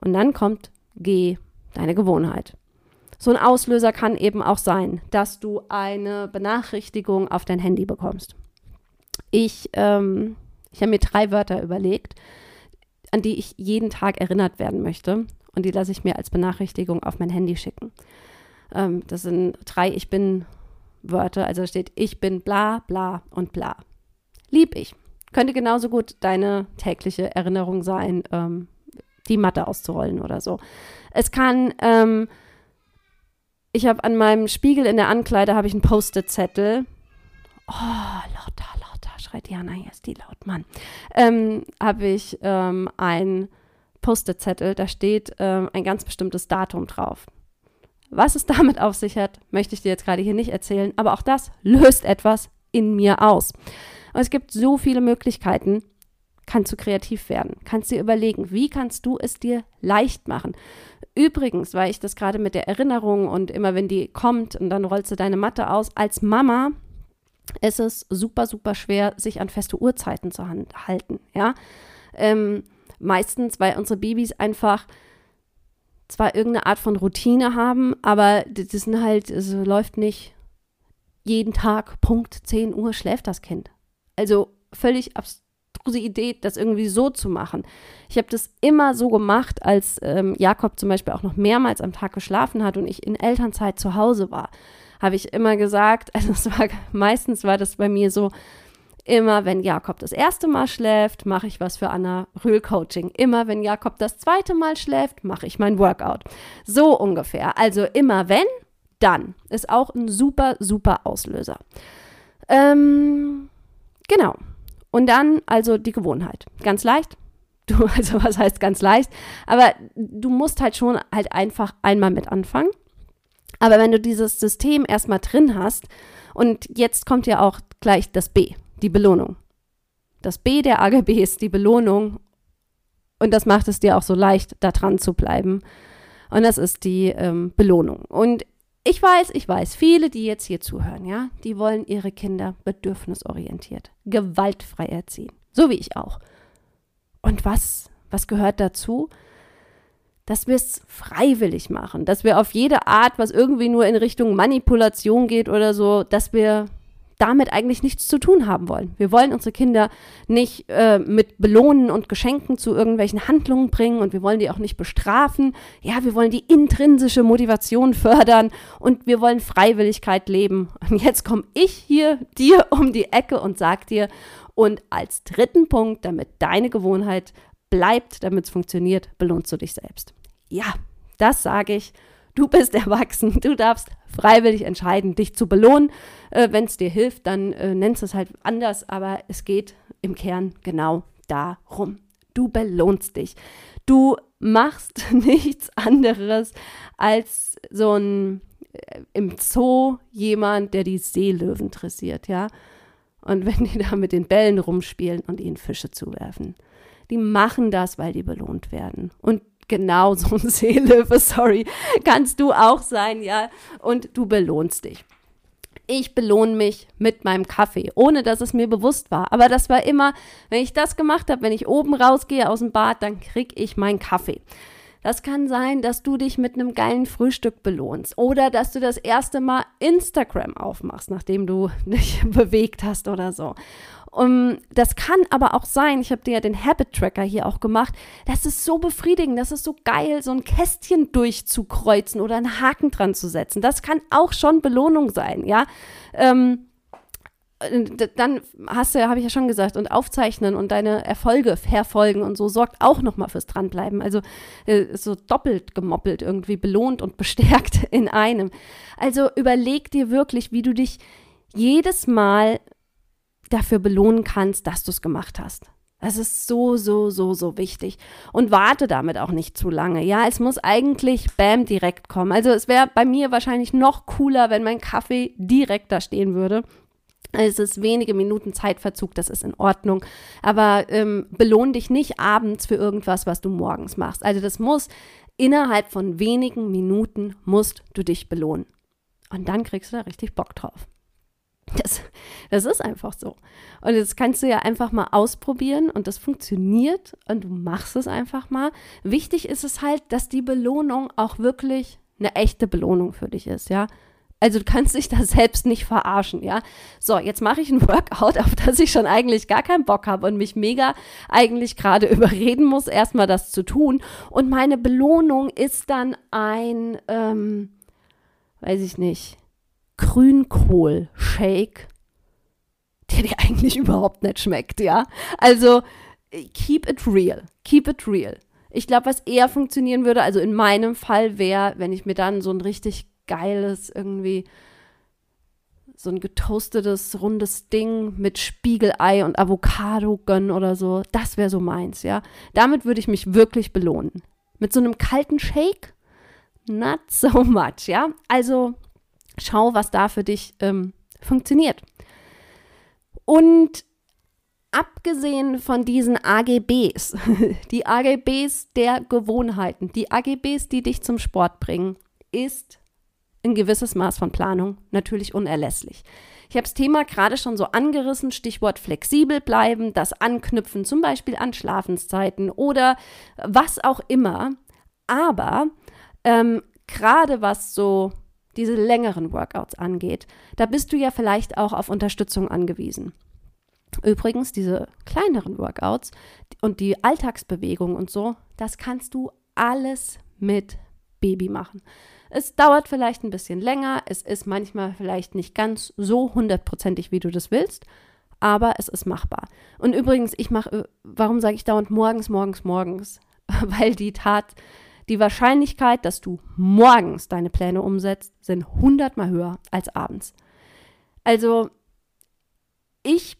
und dann kommt G, deine Gewohnheit. So ein Auslöser kann eben auch sein, dass du eine Benachrichtigung auf dein Handy bekommst. Ich, ähm, ich habe mir drei Wörter überlegt, an die ich jeden Tag erinnert werden möchte. Und die lasse ich mir als Benachrichtigung auf mein Handy schicken. Ähm, das sind drei Ich bin Wörter. Also steht Ich bin bla bla und bla. Lieb ich. Könnte genauso gut deine tägliche Erinnerung sein, ähm, die Matte auszurollen oder so. Es kann, ähm, ich habe an meinem Spiegel in der Ankleide habe ich einen Post-it-Zettel. Oh, lauter, lauter, schreit Jana, hier ist die laut, Mann. Ähm, habe ich ähm, ein Post-it-Zettel, da steht ähm, ein ganz bestimmtes Datum drauf. Was es [LAUGHS] damit auf sich hat, möchte ich dir jetzt gerade hier nicht erzählen, aber auch das löst etwas in mir aus. Und es gibt so viele Möglichkeiten, kannst du kreativ werden, kannst dir überlegen, wie kannst du es dir leicht machen. Übrigens, weil ich das gerade mit der Erinnerung und immer wenn die kommt und dann rollst du deine Matte aus, als Mama ist es super, super schwer, sich an feste Uhrzeiten zu halten, ja. Ähm, meistens, weil unsere Babys einfach zwar irgendeine Art von Routine haben, aber das sind halt, es läuft nicht jeden Tag Punkt 10 Uhr schläft das Kind. Also völlig abstruse Idee, das irgendwie so zu machen. Ich habe das immer so gemacht, als ähm, Jakob zum Beispiel auch noch mehrmals am Tag geschlafen hat und ich in Elternzeit zu Hause war. Habe ich immer gesagt, [LAUGHS] also es war meistens war das bei mir so, Immer wenn Jakob das erste Mal schläft, mache ich was für Anna Rühl Coaching. Immer wenn Jakob das zweite Mal schläft, mache ich mein Workout. So ungefähr. Also immer wenn, dann. Ist auch ein super, super Auslöser. Ähm, genau. Und dann also die Gewohnheit. Ganz leicht. [LAUGHS] Du, also was heißt ganz leicht? Aber du musst halt schon halt einfach einmal mit anfangen. Aber wenn du dieses System erstmal drin hast, und jetzt kommt ja auch gleich das B die Belohnung. Das B der AGB ist die Belohnung und das macht es dir auch so leicht, da dran zu bleiben. Und das ist die ähm, Belohnung. Und ich weiß, ich weiß, viele, die jetzt hier zuhören, ja, die wollen ihre Kinder bedürfnisorientiert, gewaltfrei erziehen. So wie ich auch. Und was, was gehört dazu? Dass wir es freiwillig machen, dass wir auf jede Art, was irgendwie nur in Richtung Manipulation geht oder so, dass wir damit eigentlich nichts zu tun haben wollen. Wir wollen unsere Kinder nicht äh, mit Belohnen und Geschenken zu irgendwelchen Handlungen bringen und wir wollen die auch nicht bestrafen. Ja, wir wollen die intrinsische Motivation [LAUGHS] fördern und wir wollen Freiwilligkeit leben. Und jetzt komme ich hier dir um die Ecke und sag dir, und als dritten Punkt, damit deine Gewohnheit bleibt, damit es funktioniert, belohnst du dich selbst. Ja, das sage ich Du bist erwachsen, du darfst freiwillig entscheiden, dich zu belohnen. Äh, Wenn es dir hilft, dann äh, nennst es halt anders, aber es geht im Kern genau darum. Du belohnst dich. Du machst [LAUGHS] nichts anderes als so ein äh, im Zoo jemand, der die Seelöwen dressiert, ja. Und wenn die da mit den Bällen rumspielen und ihnen Fische zuwerfen. Die machen das, weil die belohnt werden. Und genau so ein [LAUGHS] Seelöwe, sorry, kannst du auch sein, ja. Und du belohnst dich. Ich belohne mich mit meinem Kaffee, ohne dass es mir bewusst war. Aber das war immer, wenn ich das gemacht habe, wenn ich oben rausgehe aus dem Bad, dann kriege ich meinen Kaffee. Das kann sein, dass du dich mit einem geilen Frühstück belohnst oder dass du das erste Mal Instagram aufmachst, nachdem du [LAUGHS] dich bewegt hast oder so. Um, das kann aber auch sein, ich habe dir ja den Habit Tracker hier auch gemacht, das ist so befriedigend, das ist so geil, so ein Kästchen durchzukreuzen oder einen Haken dran zu setzen. Das kann auch schon Belohnung sein, ja. Ähm, äh, dann hast du, habe ich ja schon gesagt, und aufzeichnen und deine Erfolge verfolgen und so sorgt auch nochmal fürs Dranbleiben. Also äh, so doppelt gemoppelt irgendwie belohnt und bestärkt [LAUGHS] in einem. Also überleg dir wirklich, wie du dich jedes Mal dafür belohnen kannst, dass du es gemacht hast. Das ist so, so, so, so wichtig. Und warte damit auch nicht zu lange. Ja, es muss eigentlich bam direkt kommen. Also es wäre bei mir wahrscheinlich noch cooler, wenn mein Kaffee direkt da stehen würde. Es ist wenige Minuten Zeitverzug, das ist in Ordnung. Aber ähm, belohn dich nicht abends für irgendwas, was du morgens machst. Also das muss innerhalb von wenigen Minuten musst du dich belohnen. Und dann kriegst du da richtig Bock drauf. Das, das ist einfach so. Und das kannst du ja einfach mal ausprobieren und das funktioniert und du machst es einfach mal. Wichtig ist es halt, dass die Belohnung auch wirklich eine echte Belohnung für dich ist, ja. Also du kannst dich da selbst nicht verarschen, ja. So, jetzt mache ich ein Workout, [LAUGHS] auf das ich schon eigentlich gar keinen Bock habe und mich mega eigentlich gerade [LAUGHS] überreden muss, erstmal das zu tun. Und meine Belohnung ist dann ein, ähm, weiß ich nicht, Grünkohl-Shake, der dir eigentlich [LAUGHS] überhaupt nicht schmeckt, ja. Also keep it real, keep it real. Ich glaube, was eher funktionieren würde, also in meinem Fall wäre, wenn ich mir dann so ein richtig geiles, irgendwie so ein getoastetes, rundes Ding mit Spiegelei und Avocado gönnen oder so. Das wäre so meins, ja. Damit würde ich mich wirklich belohnen. Mit so einem kalten Shake? Not so much, ja. Also schau, was da für dich ähm, funktioniert. Und abgesehen von diesen AGBs, [LAUGHS] die AGBs der Gewohnheiten, die AGBs, die dich zum Sport bringen, ist ein gewisses Maß von Planung natürlich unerlässlich. Ich habe das Thema gerade schon so angerissen, Stichwort flexibel bleiben, das Anknüpfen zum Beispiel an Schlafenszeiten oder was auch immer. Aber ähm, gerade was so diese längeren Workouts angeht, da bist du ja vielleicht auch auf Unterstützung angewiesen. Übrigens, diese kleineren Workouts und die Alltagsbewegung und so, das kannst du alles mit Baby machen. Es dauert vielleicht ein bisschen länger, es ist manchmal vielleicht nicht ganz so hundertprozentig, wie du das willst, aber es ist machbar. Und übrigens, ich mache, warum sage ich dauernd morgens, morgens, morgens? [LAUGHS] Weil die Tat, die Wahrscheinlichkeit, dass du morgens deine Pläne umsetzt, sind hundertmal höher als abends. Also, ich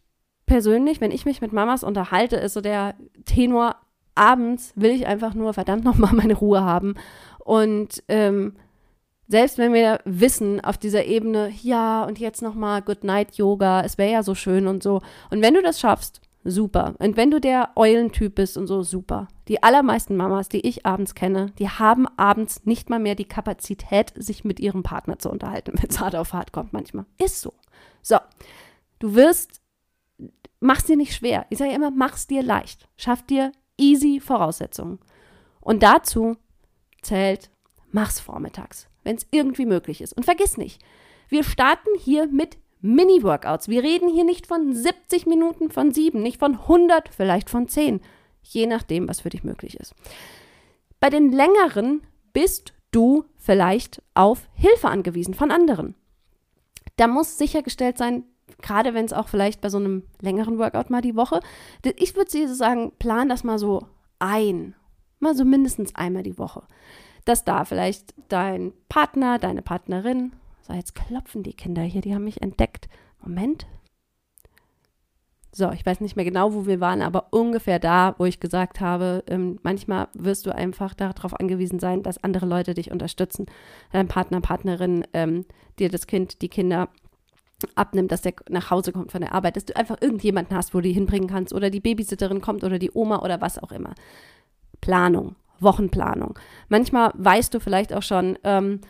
persönlich, wenn ich mich mit Mamas unterhalte, ist so der Tenor, abends will ich einfach nur verdammt nochmal meine Ruhe haben. Und ähm, selbst wenn wir wissen auf dieser Ebene, ja, und jetzt nochmal Good Night Yoga, es wäre ja so schön und so. Und wenn du das schaffst, super. Und wenn du der Eulentyp bist und so, super. Die allermeisten Mamas, die ich abends kenne, die haben abends nicht mal mehr die Kapazität, sich mit ihrem Partner zu unterhalten, [LAUGHS] wenn es hart auf hart kommt manchmal. Ist so. So, du wirst, mach's dir nicht schwer. Ich sage immer, mach's dir leicht. Schaff dir easy Voraussetzungen. Und dazu zählt, mach's vormittags wenn es irgendwie möglich ist. Und vergiss nicht, wir starten hier mit Mini-Workouts. Wir reden hier nicht von 70 Minuten, von 7, nicht von 100, vielleicht von 10, je nachdem, was für dich möglich ist. Bei den längeren bist du vielleicht auf Hilfe angewiesen von anderen. Da muss sichergestellt sein, gerade wenn es auch vielleicht bei so einem längeren Workout mal die Woche, ich würde sagen, plan das mal so ein, mal so mindestens einmal die Woche dass da vielleicht dein Partner, deine Partnerin, so jetzt klopfen die Kinder hier, die haben mich entdeckt. Moment. So, ich weiß nicht mehr genau, wo wir waren, aber ungefähr da, wo ich gesagt habe, ähm, manchmal wirst du einfach darauf angewiesen sein, dass andere Leute dich unterstützen. Dein Partner, Partnerin, ähm, dir das Kind, die Kinder abnimmt, dass der nach Hause kommt von der Arbeit, dass du einfach irgendjemanden hast, wo du die hinbringen kannst oder die Babysitterin kommt oder die Oma oder was auch immer. Planung. Wochenplanung. Manchmal weißt du vielleicht auch schon, ähm,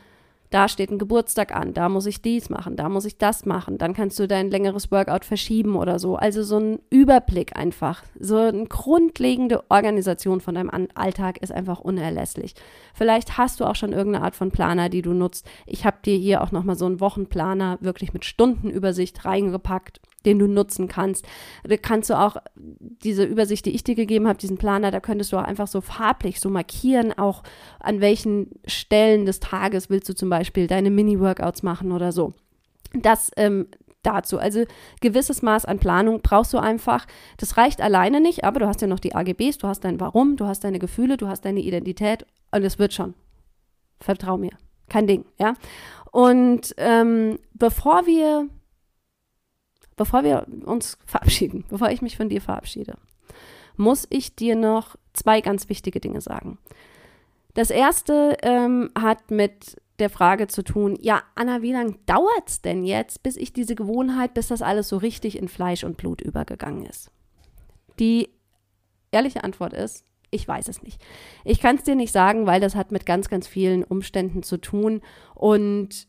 da steht ein Geburtstag an, da muss ich dies machen, da muss ich das machen, dann kannst du dein längeres Workout verschieben oder so. Also so ein Überblick einfach, so eine grundlegende Organisation von deinem Alltag ist einfach unerlässlich. Vielleicht hast du auch schon irgendeine Art von Planer, die du nutzt. Ich habe dir hier auch nochmal so einen Wochenplaner wirklich mit Stundenübersicht reingepackt den du nutzen kannst. Da kannst du auch diese Übersicht, die ich dir gegeben habe, diesen Planer, da könntest du auch einfach so farblich so markieren, auch an welchen Stellen des Tages willst du zum Beispiel deine Mini-Workouts machen oder so. Das ähm, dazu. Also gewisses Maß an Planung brauchst du einfach. Das reicht alleine nicht, aber du hast ja noch die AGBs, du hast dein Warum, du hast deine Gefühle, du hast deine Identität und es wird schon. Vertrau mir. Kein Ding, ja. Und ähm, bevor wir, bevor wir uns verabschieden, [LAUGHS] bevor ich mich von dir verabschiede, muss ich dir noch zwei ganz wichtige Dinge sagen. Das erste ähm, hat mit der Frage zu tun, ja, Anna, wie lange dauert es denn jetzt, bis ich diese Gewohnheit, bis das alles so richtig in Fleisch und Blut übergegangen ist? Die ehrliche Antwort ist, ich weiß es nicht. Ich kann es dir nicht sagen, weil das hat mit ganz, ganz vielen Umständen zu tun. Und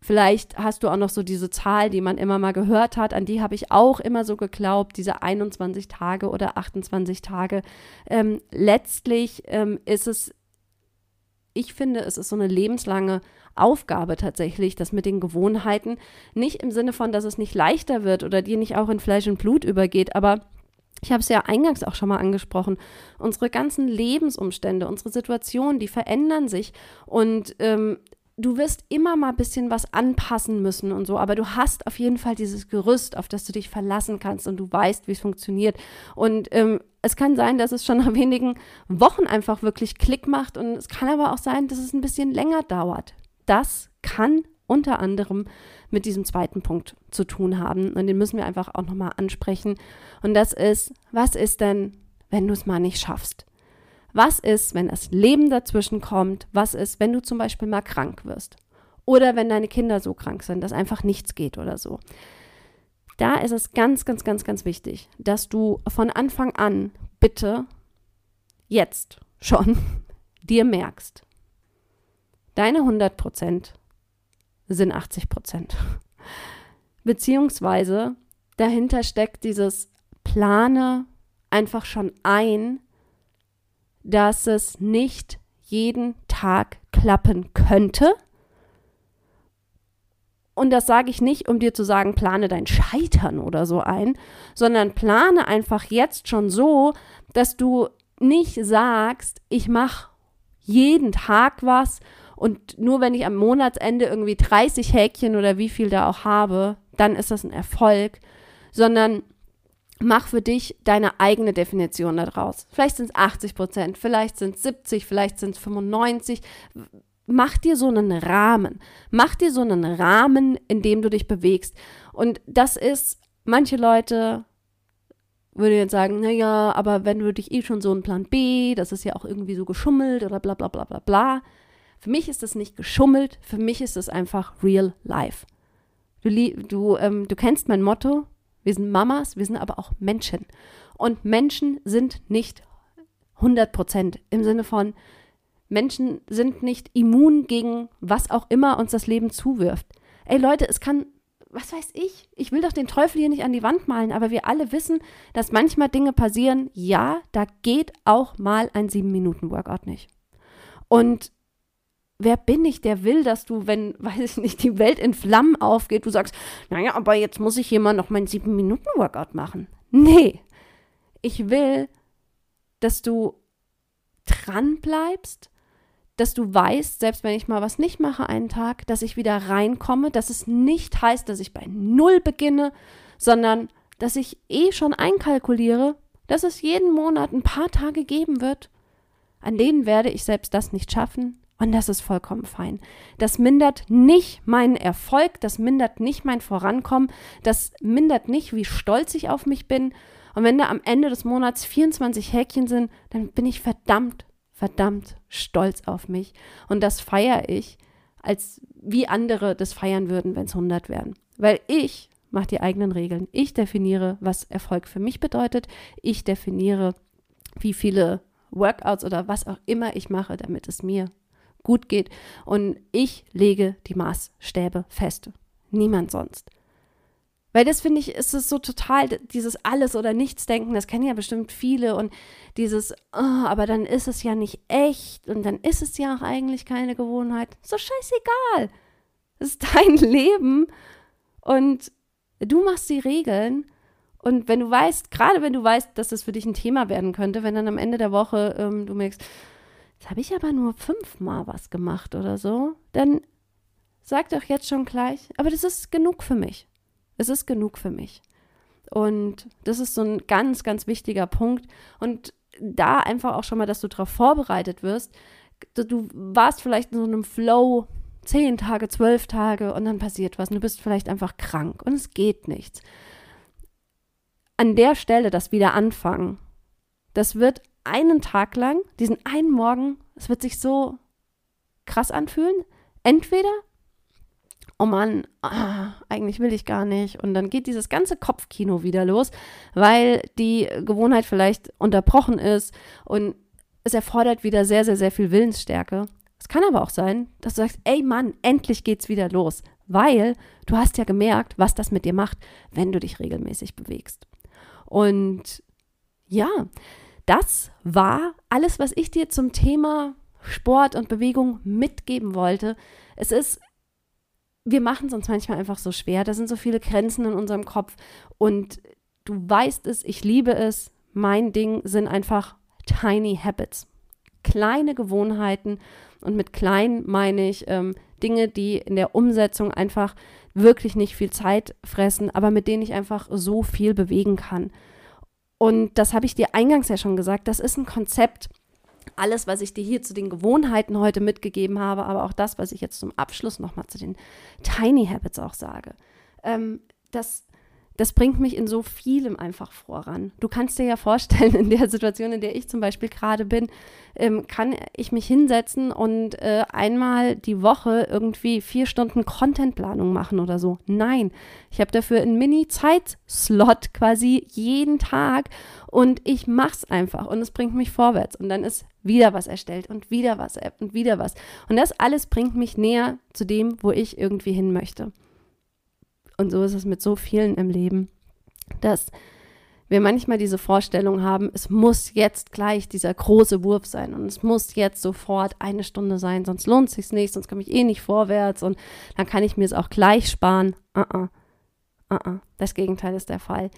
vielleicht hast du auch noch so diese Zahl, die man immer mal gehört hat, an die habe ich auch immer so geglaubt, diese 21 Tage oder 28 Tage. Ähm, letztlich ähm, ist es ich finde, es ist so eine lebenslange Aufgabe tatsächlich, das mit den Gewohnheiten. Nicht im Sinne von, dass es nicht leichter wird oder dir nicht auch in Fleisch und Blut übergeht, aber ich habe es ja eingangs auch schon mal angesprochen. Unsere ganzen Lebensumstände, unsere Situationen, die verändern sich. Und ähm, du wirst immer mal ein bisschen was anpassen müssen und so, aber du hast auf jeden Fall dieses Gerüst, auf das du dich verlassen kannst und du weißt, wie es funktioniert. Und ähm, es kann sein, dass es schon nach wenigen Wochen einfach wirklich Klick macht und es kann aber auch sein, dass es ein bisschen länger dauert. Das kann unter anderem mit diesem zweiten Punkt zu tun haben und den müssen wir einfach auch nochmal ansprechen. Und das ist, was ist denn, wenn du es mal nicht schaffst? Was ist, wenn das Leben dazwischen kommt? Was ist, wenn du zum Beispiel mal krank wirst? Oder wenn deine Kinder so krank sind, dass einfach nichts geht oder so. Da ist es ganz, ganz, ganz, ganz wichtig, dass du von Anfang an bitte jetzt schon [LAUGHS] dir merkst, deine 100 Prozent sind 80 Prozent. Beziehungsweise dahinter steckt dieses Plane einfach schon ein, dass es nicht jeden Tag klappen könnte. Und das sage ich nicht, um dir zu sagen, plane dein Scheitern oder so ein, sondern plane einfach jetzt schon so, dass du nicht sagst, ich mache jeden Tag was und nur wenn ich am Monatsende irgendwie 30 Häkchen oder wie viel da auch habe, dann ist das ein Erfolg, sondern mach für dich deine eigene Definition daraus. Vielleicht sind es 80 Prozent, vielleicht sind es 70, vielleicht sind es 95. Mach dir so einen Rahmen. Mach dir so einen Rahmen, in dem du dich bewegst. Und das ist, manche Leute würden jetzt sagen, naja, aber wenn du dich eh schon so einen Plan B, das ist ja auch irgendwie so geschummelt oder bla bla bla bla bla. Für mich ist das nicht geschummelt, für mich ist es einfach real life. Du, du, ähm, du kennst mein Motto, wir sind Mamas, wir sind aber auch Menschen. Und Menschen sind nicht 100 Prozent im Sinne von, Menschen sind nicht immun gegen was auch immer uns das Leben zuwirft. Ey Leute, es kann, was weiß ich, ich will doch den Teufel hier nicht an die Wand malen, aber wir alle wissen, dass manchmal Dinge passieren. Ja, da geht auch mal ein 7-Minuten-Workout nicht. Und wer bin ich, der will, dass du, wenn, [LAUGHS] weiß ich nicht, die Welt in Flammen aufgeht, du sagst, naja, aber jetzt muss ich hier mal noch meinen sieben Minuten Workout machen. Nee, ich will, dass du dran bleibst, dass du weißt, selbst wenn ich mal was nicht mache einen Tag, dass ich wieder reinkomme, dass es nicht heißt, dass ich bei Null beginne, sondern dass ich eh schon einkalkuliere, dass es jeden Monat ein paar Tage geben wird, an denen werde ich selbst das nicht schaffen, und das ist vollkommen fein. Das mindert nicht meinen Erfolg, das mindert nicht mein Vorankommen, das mindert nicht, wie stolz ich auf mich bin. Und wenn da am Ende des Monats 24 Häkchen sind, dann bin ich verdammt, verdammt stolz auf mich. Und das feiere ich, als wie andere das feiern würden, wenn es 100 wären. Weil ich mache die eigenen Regeln. Ich definiere, was Erfolg für mich bedeutet. Ich definiere, wie viele Workouts oder was auch immer ich mache, damit es mir gut geht. Und ich lege die Maßstäbe fest. Niemand sonst. Weil das finde ich, ist es so total, dieses Alles- oder Nichts-Denken, das kennen ja bestimmt viele und dieses, oh, aber dann ist es ja nicht echt und dann ist es ja auch eigentlich keine Gewohnheit. So scheißegal. Das ist [LAUGHS] dein Leben und du machst die Regeln und wenn du weißt, gerade wenn du weißt, dass das für dich ein Thema werden könnte, wenn dann am Ende der Woche ähm, du merkst, Jetzt habe ich aber nur fünfmal was gemacht oder so. Dann sag doch jetzt schon gleich, aber das ist genug für mich. Es ist genug für mich. Und das ist so ein ganz, ganz wichtiger Punkt. Und da einfach auch schon mal, dass du darauf vorbereitet wirst. Du warst vielleicht in so einem Flow zehn Tage, zwölf Tage und dann passiert was und du bist vielleicht einfach krank und es geht nichts. An der Stelle das wieder anfangen, das wird einen Tag lang, diesen einen Morgen, es wird sich so krass anfühlen. Entweder oh Mann, ah, eigentlich will ich gar nicht. Und dann geht dieses ganze Kopfkino wieder los, weil die Gewohnheit vielleicht unterbrochen ist und es erfordert wieder sehr, sehr, sehr viel Willensstärke. Es kann aber auch sein, dass du sagst, ey Mann, endlich geht's wieder los, weil du hast ja gemerkt, was das mit dir macht, wenn du dich regelmäßig bewegst. Und ja, das war alles, was ich dir zum Thema Sport und Bewegung mitgeben wollte. Es ist wir machen es uns manchmal einfach so schwer. Da sind so viele Grenzen in unserem Kopf. Und du weißt es, ich liebe es. Mein Ding sind einfach Tiny Habits. Kleine Gewohnheiten. Und mit klein meine ich ähm, Dinge, die in der Umsetzung einfach wirklich nicht viel Zeit fressen, aber mit denen ich einfach so viel bewegen kann. Und das habe ich dir eingangs ja schon gesagt. Das ist ein Konzept, alles, was ich dir hier zu den Gewohnheiten heute mitgegeben habe, aber auch das, was ich jetzt zum Abschluss nochmal zu den Tiny Habits auch sage. Ähm, das das bringt mich in so vielem einfach voran. Du kannst dir ja vorstellen, [LAUGHS] in der Situation, in der ich zum Beispiel gerade bin, ähm, kann ich mich hinsetzen und äh, einmal die Woche irgendwie vier Stunden Contentplanung machen oder so. Nein, ich habe dafür einen Mini-Zeitslot quasi jeden Tag und ich mache es einfach und es bringt mich vorwärts und dann ist wieder was erstellt und wieder was und wieder was. Und das alles bringt mich näher zu dem, wo ich irgendwie hin möchte. Und so ist es mit so vielen im Leben, dass wir manchmal diese Vorstellung haben, es muss jetzt gleich dieser große Wurf sein und es muss jetzt sofort eine Stunde sein, sonst lohnt es sich nicht, sonst komme ich eh nicht vorwärts und dann kann ich mir es auch gleich sparen. Uh -uh. Uh. Das Gegenteil ist der Fall.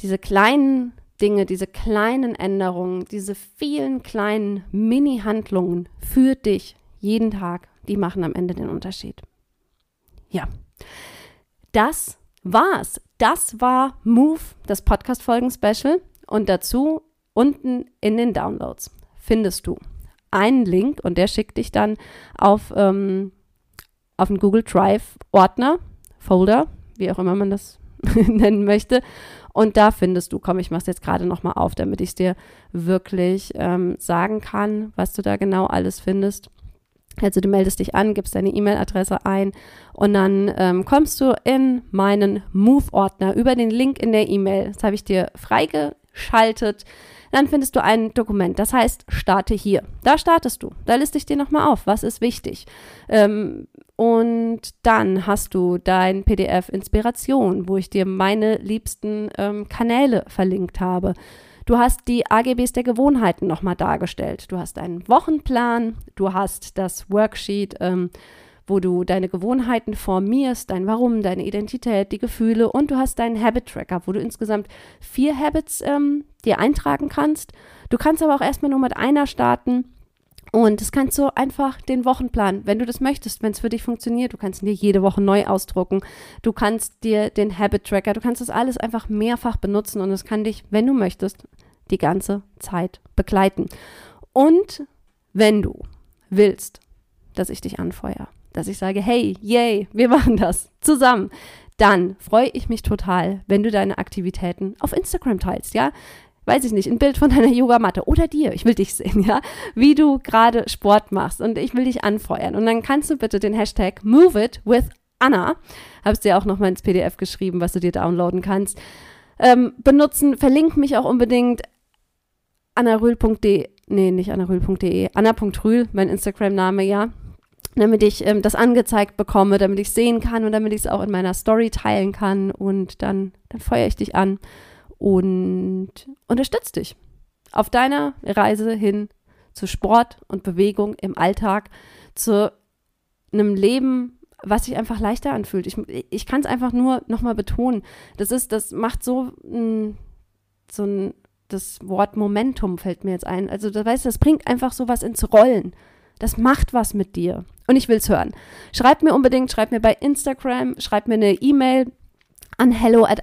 Diese kleinen Dinge, diese kleinen Änderungen, diese vielen kleinen Mini-Handlungen für dich jeden Tag, die machen am Ende den Unterschied. Ja das war's. Das war Move, das Podcast-Folgen-Special. Und dazu unten in den Downloads findest du einen Link und der schickt dich dann auf, ähm, auf einen Google Drive-Ordner, Folder, wie auch immer man das [LAUGHS] nennen möchte. Und da findest du, komm, ich mache es jetzt gerade nochmal auf, damit ich es dir wirklich ähm, sagen kann, was du da genau alles findest. Also du meldest dich an, gibst deine E-Mail-Adresse ein und dann ähm, kommst du in meinen Move-Ordner über den Link in der E-Mail. Das habe ich dir freigeschaltet. Dann findest du ein Dokument, das heißt Starte hier. Da startest du. Da liste ich dir nochmal auf, was ist wichtig. Ähm, und dann hast du dein PDF Inspiration, wo ich dir meine liebsten ähm, Kanäle verlinkt habe. Du hast die AGBs der Gewohnheiten nochmal dargestellt. Du hast einen Wochenplan, du hast das Worksheet, ähm, wo du deine Gewohnheiten formierst, dein Warum, deine Identität, die Gefühle und du hast deinen Habit Tracker, wo du insgesamt vier Habits ähm, dir eintragen kannst. Du kannst aber auch erstmal nur mit einer starten. Und das kannst du einfach den Wochenplan, wenn du das möchtest, wenn es für dich funktioniert. Du kannst ihn dir jede Woche neu ausdrucken. Du kannst dir den Habit Tracker, du kannst das alles einfach mehrfach benutzen und es kann dich, wenn du möchtest, die ganze Zeit begleiten. Und wenn du willst, dass ich dich anfeuere, dass ich sage, hey, yay, wir machen das zusammen, dann freue ich mich total, wenn du deine Aktivitäten auf Instagram teilst, ja? Weiß ich nicht, ein Bild von deiner Yogamatte oder dir, ich will dich sehen, ja, wie du gerade Sport machst und ich will dich anfeuern. Und dann kannst du bitte den Hashtag Move It with Anna, hab's dir auch nochmal ins PDF geschrieben, was du dir downloaden kannst, ähm, benutzen. Verlink mich auch unbedingt annarühl.de, nee, nicht annarühl.de, anna.rühl, mein Instagram-Name, ja, damit ich ähm, das angezeigt bekomme, damit ich sehen kann und damit ich es auch in meiner Story teilen kann und dann, dann feuere ich dich an und unterstütze dich auf deiner Reise hin zu Sport und Bewegung im Alltag, zu einem Leben, was sich einfach leichter anfühlt. Ich, ich kann es einfach nur nochmal betonen. Das ist, das macht so, mh, so ein das Wort Momentum fällt mir jetzt ein. Also, das weißt du, das bringt einfach sowas ins Rollen. Das macht was mit dir. Und ich will es hören. Schreib mir unbedingt, schreib mir bei Instagram, schreib mir eine E-Mail an hello at.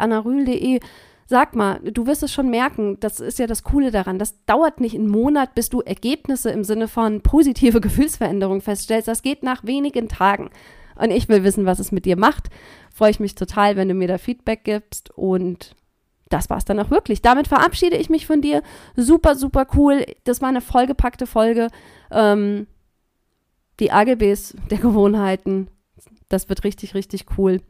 Sag mal, du wirst es schon merken, das ist ja das Coole daran. Das dauert nicht einen Monat, bis du Ergebnisse im Sinne von positive [LAUGHS] Gefühlsveränderung feststellst. Das geht nach wenigen Tagen. Und ich will wissen, was es mit dir macht. Freue ich mich total, wenn du mir da Feedback gibst. Und das war es dann auch wirklich. Damit verabschiede ich mich von dir. Super, super cool. Das war eine vollgepackte Folge. Ähm, die AGBs der Gewohnheiten. Das wird richtig, richtig cool.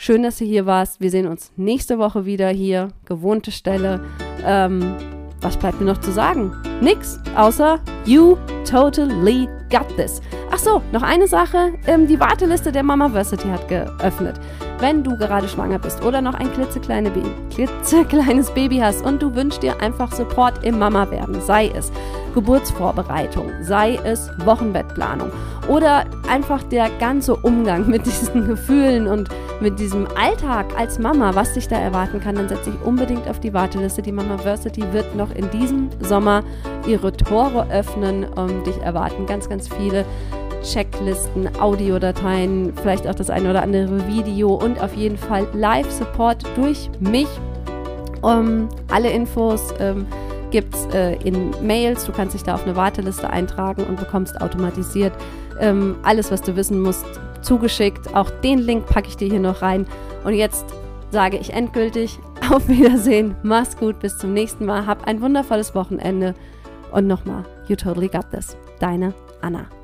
Schön, dass du hier warst. Wir sehen uns nächste Woche wieder hier. Gewohnte Stelle. Ähm, was bleibt mir noch zu sagen? Nix, außer you totally got this. Ach so, noch eine Sache. Ähm, die Warteliste der Mamaversity hat geöffnet. Wenn du gerade schwanger bist oder noch ein klitzekleine Baby, klitzekleines Baby hast und du wünschst dir einfach Support im Mama werden, sei es Geburtsvorbereitung, sei es Wochenbettplanung oder einfach der ganze Umgang mit diesen [LAUGHS] Gefühlen und mit diesem Alltag als Mama, was dich da erwarten kann, dann setze ich unbedingt auf die Warteliste. Die Mamaversity wird noch in diesem Sommer ihre Tore öffnen und dich erwarten ganz, ganz viele Checklisten, Audiodateien, vielleicht auch das eine oder andere Video und auf jeden Fall Live-Support durch mich. Um, alle Infos ähm, gibt es äh, in Mails. Du kannst dich da auf eine Warteliste eintragen und bekommst automatisiert ähm, alles, was du wissen musst, zugeschickt. Auch den Link packe ich dir hier noch rein. Und jetzt sage ich endgültig [LAUGHS] auf Wiedersehen. Mach's gut, bis zum nächsten Mal. Hab ein wundervolles Wochenende. Und nochmal, you totally got this. Deine Anna.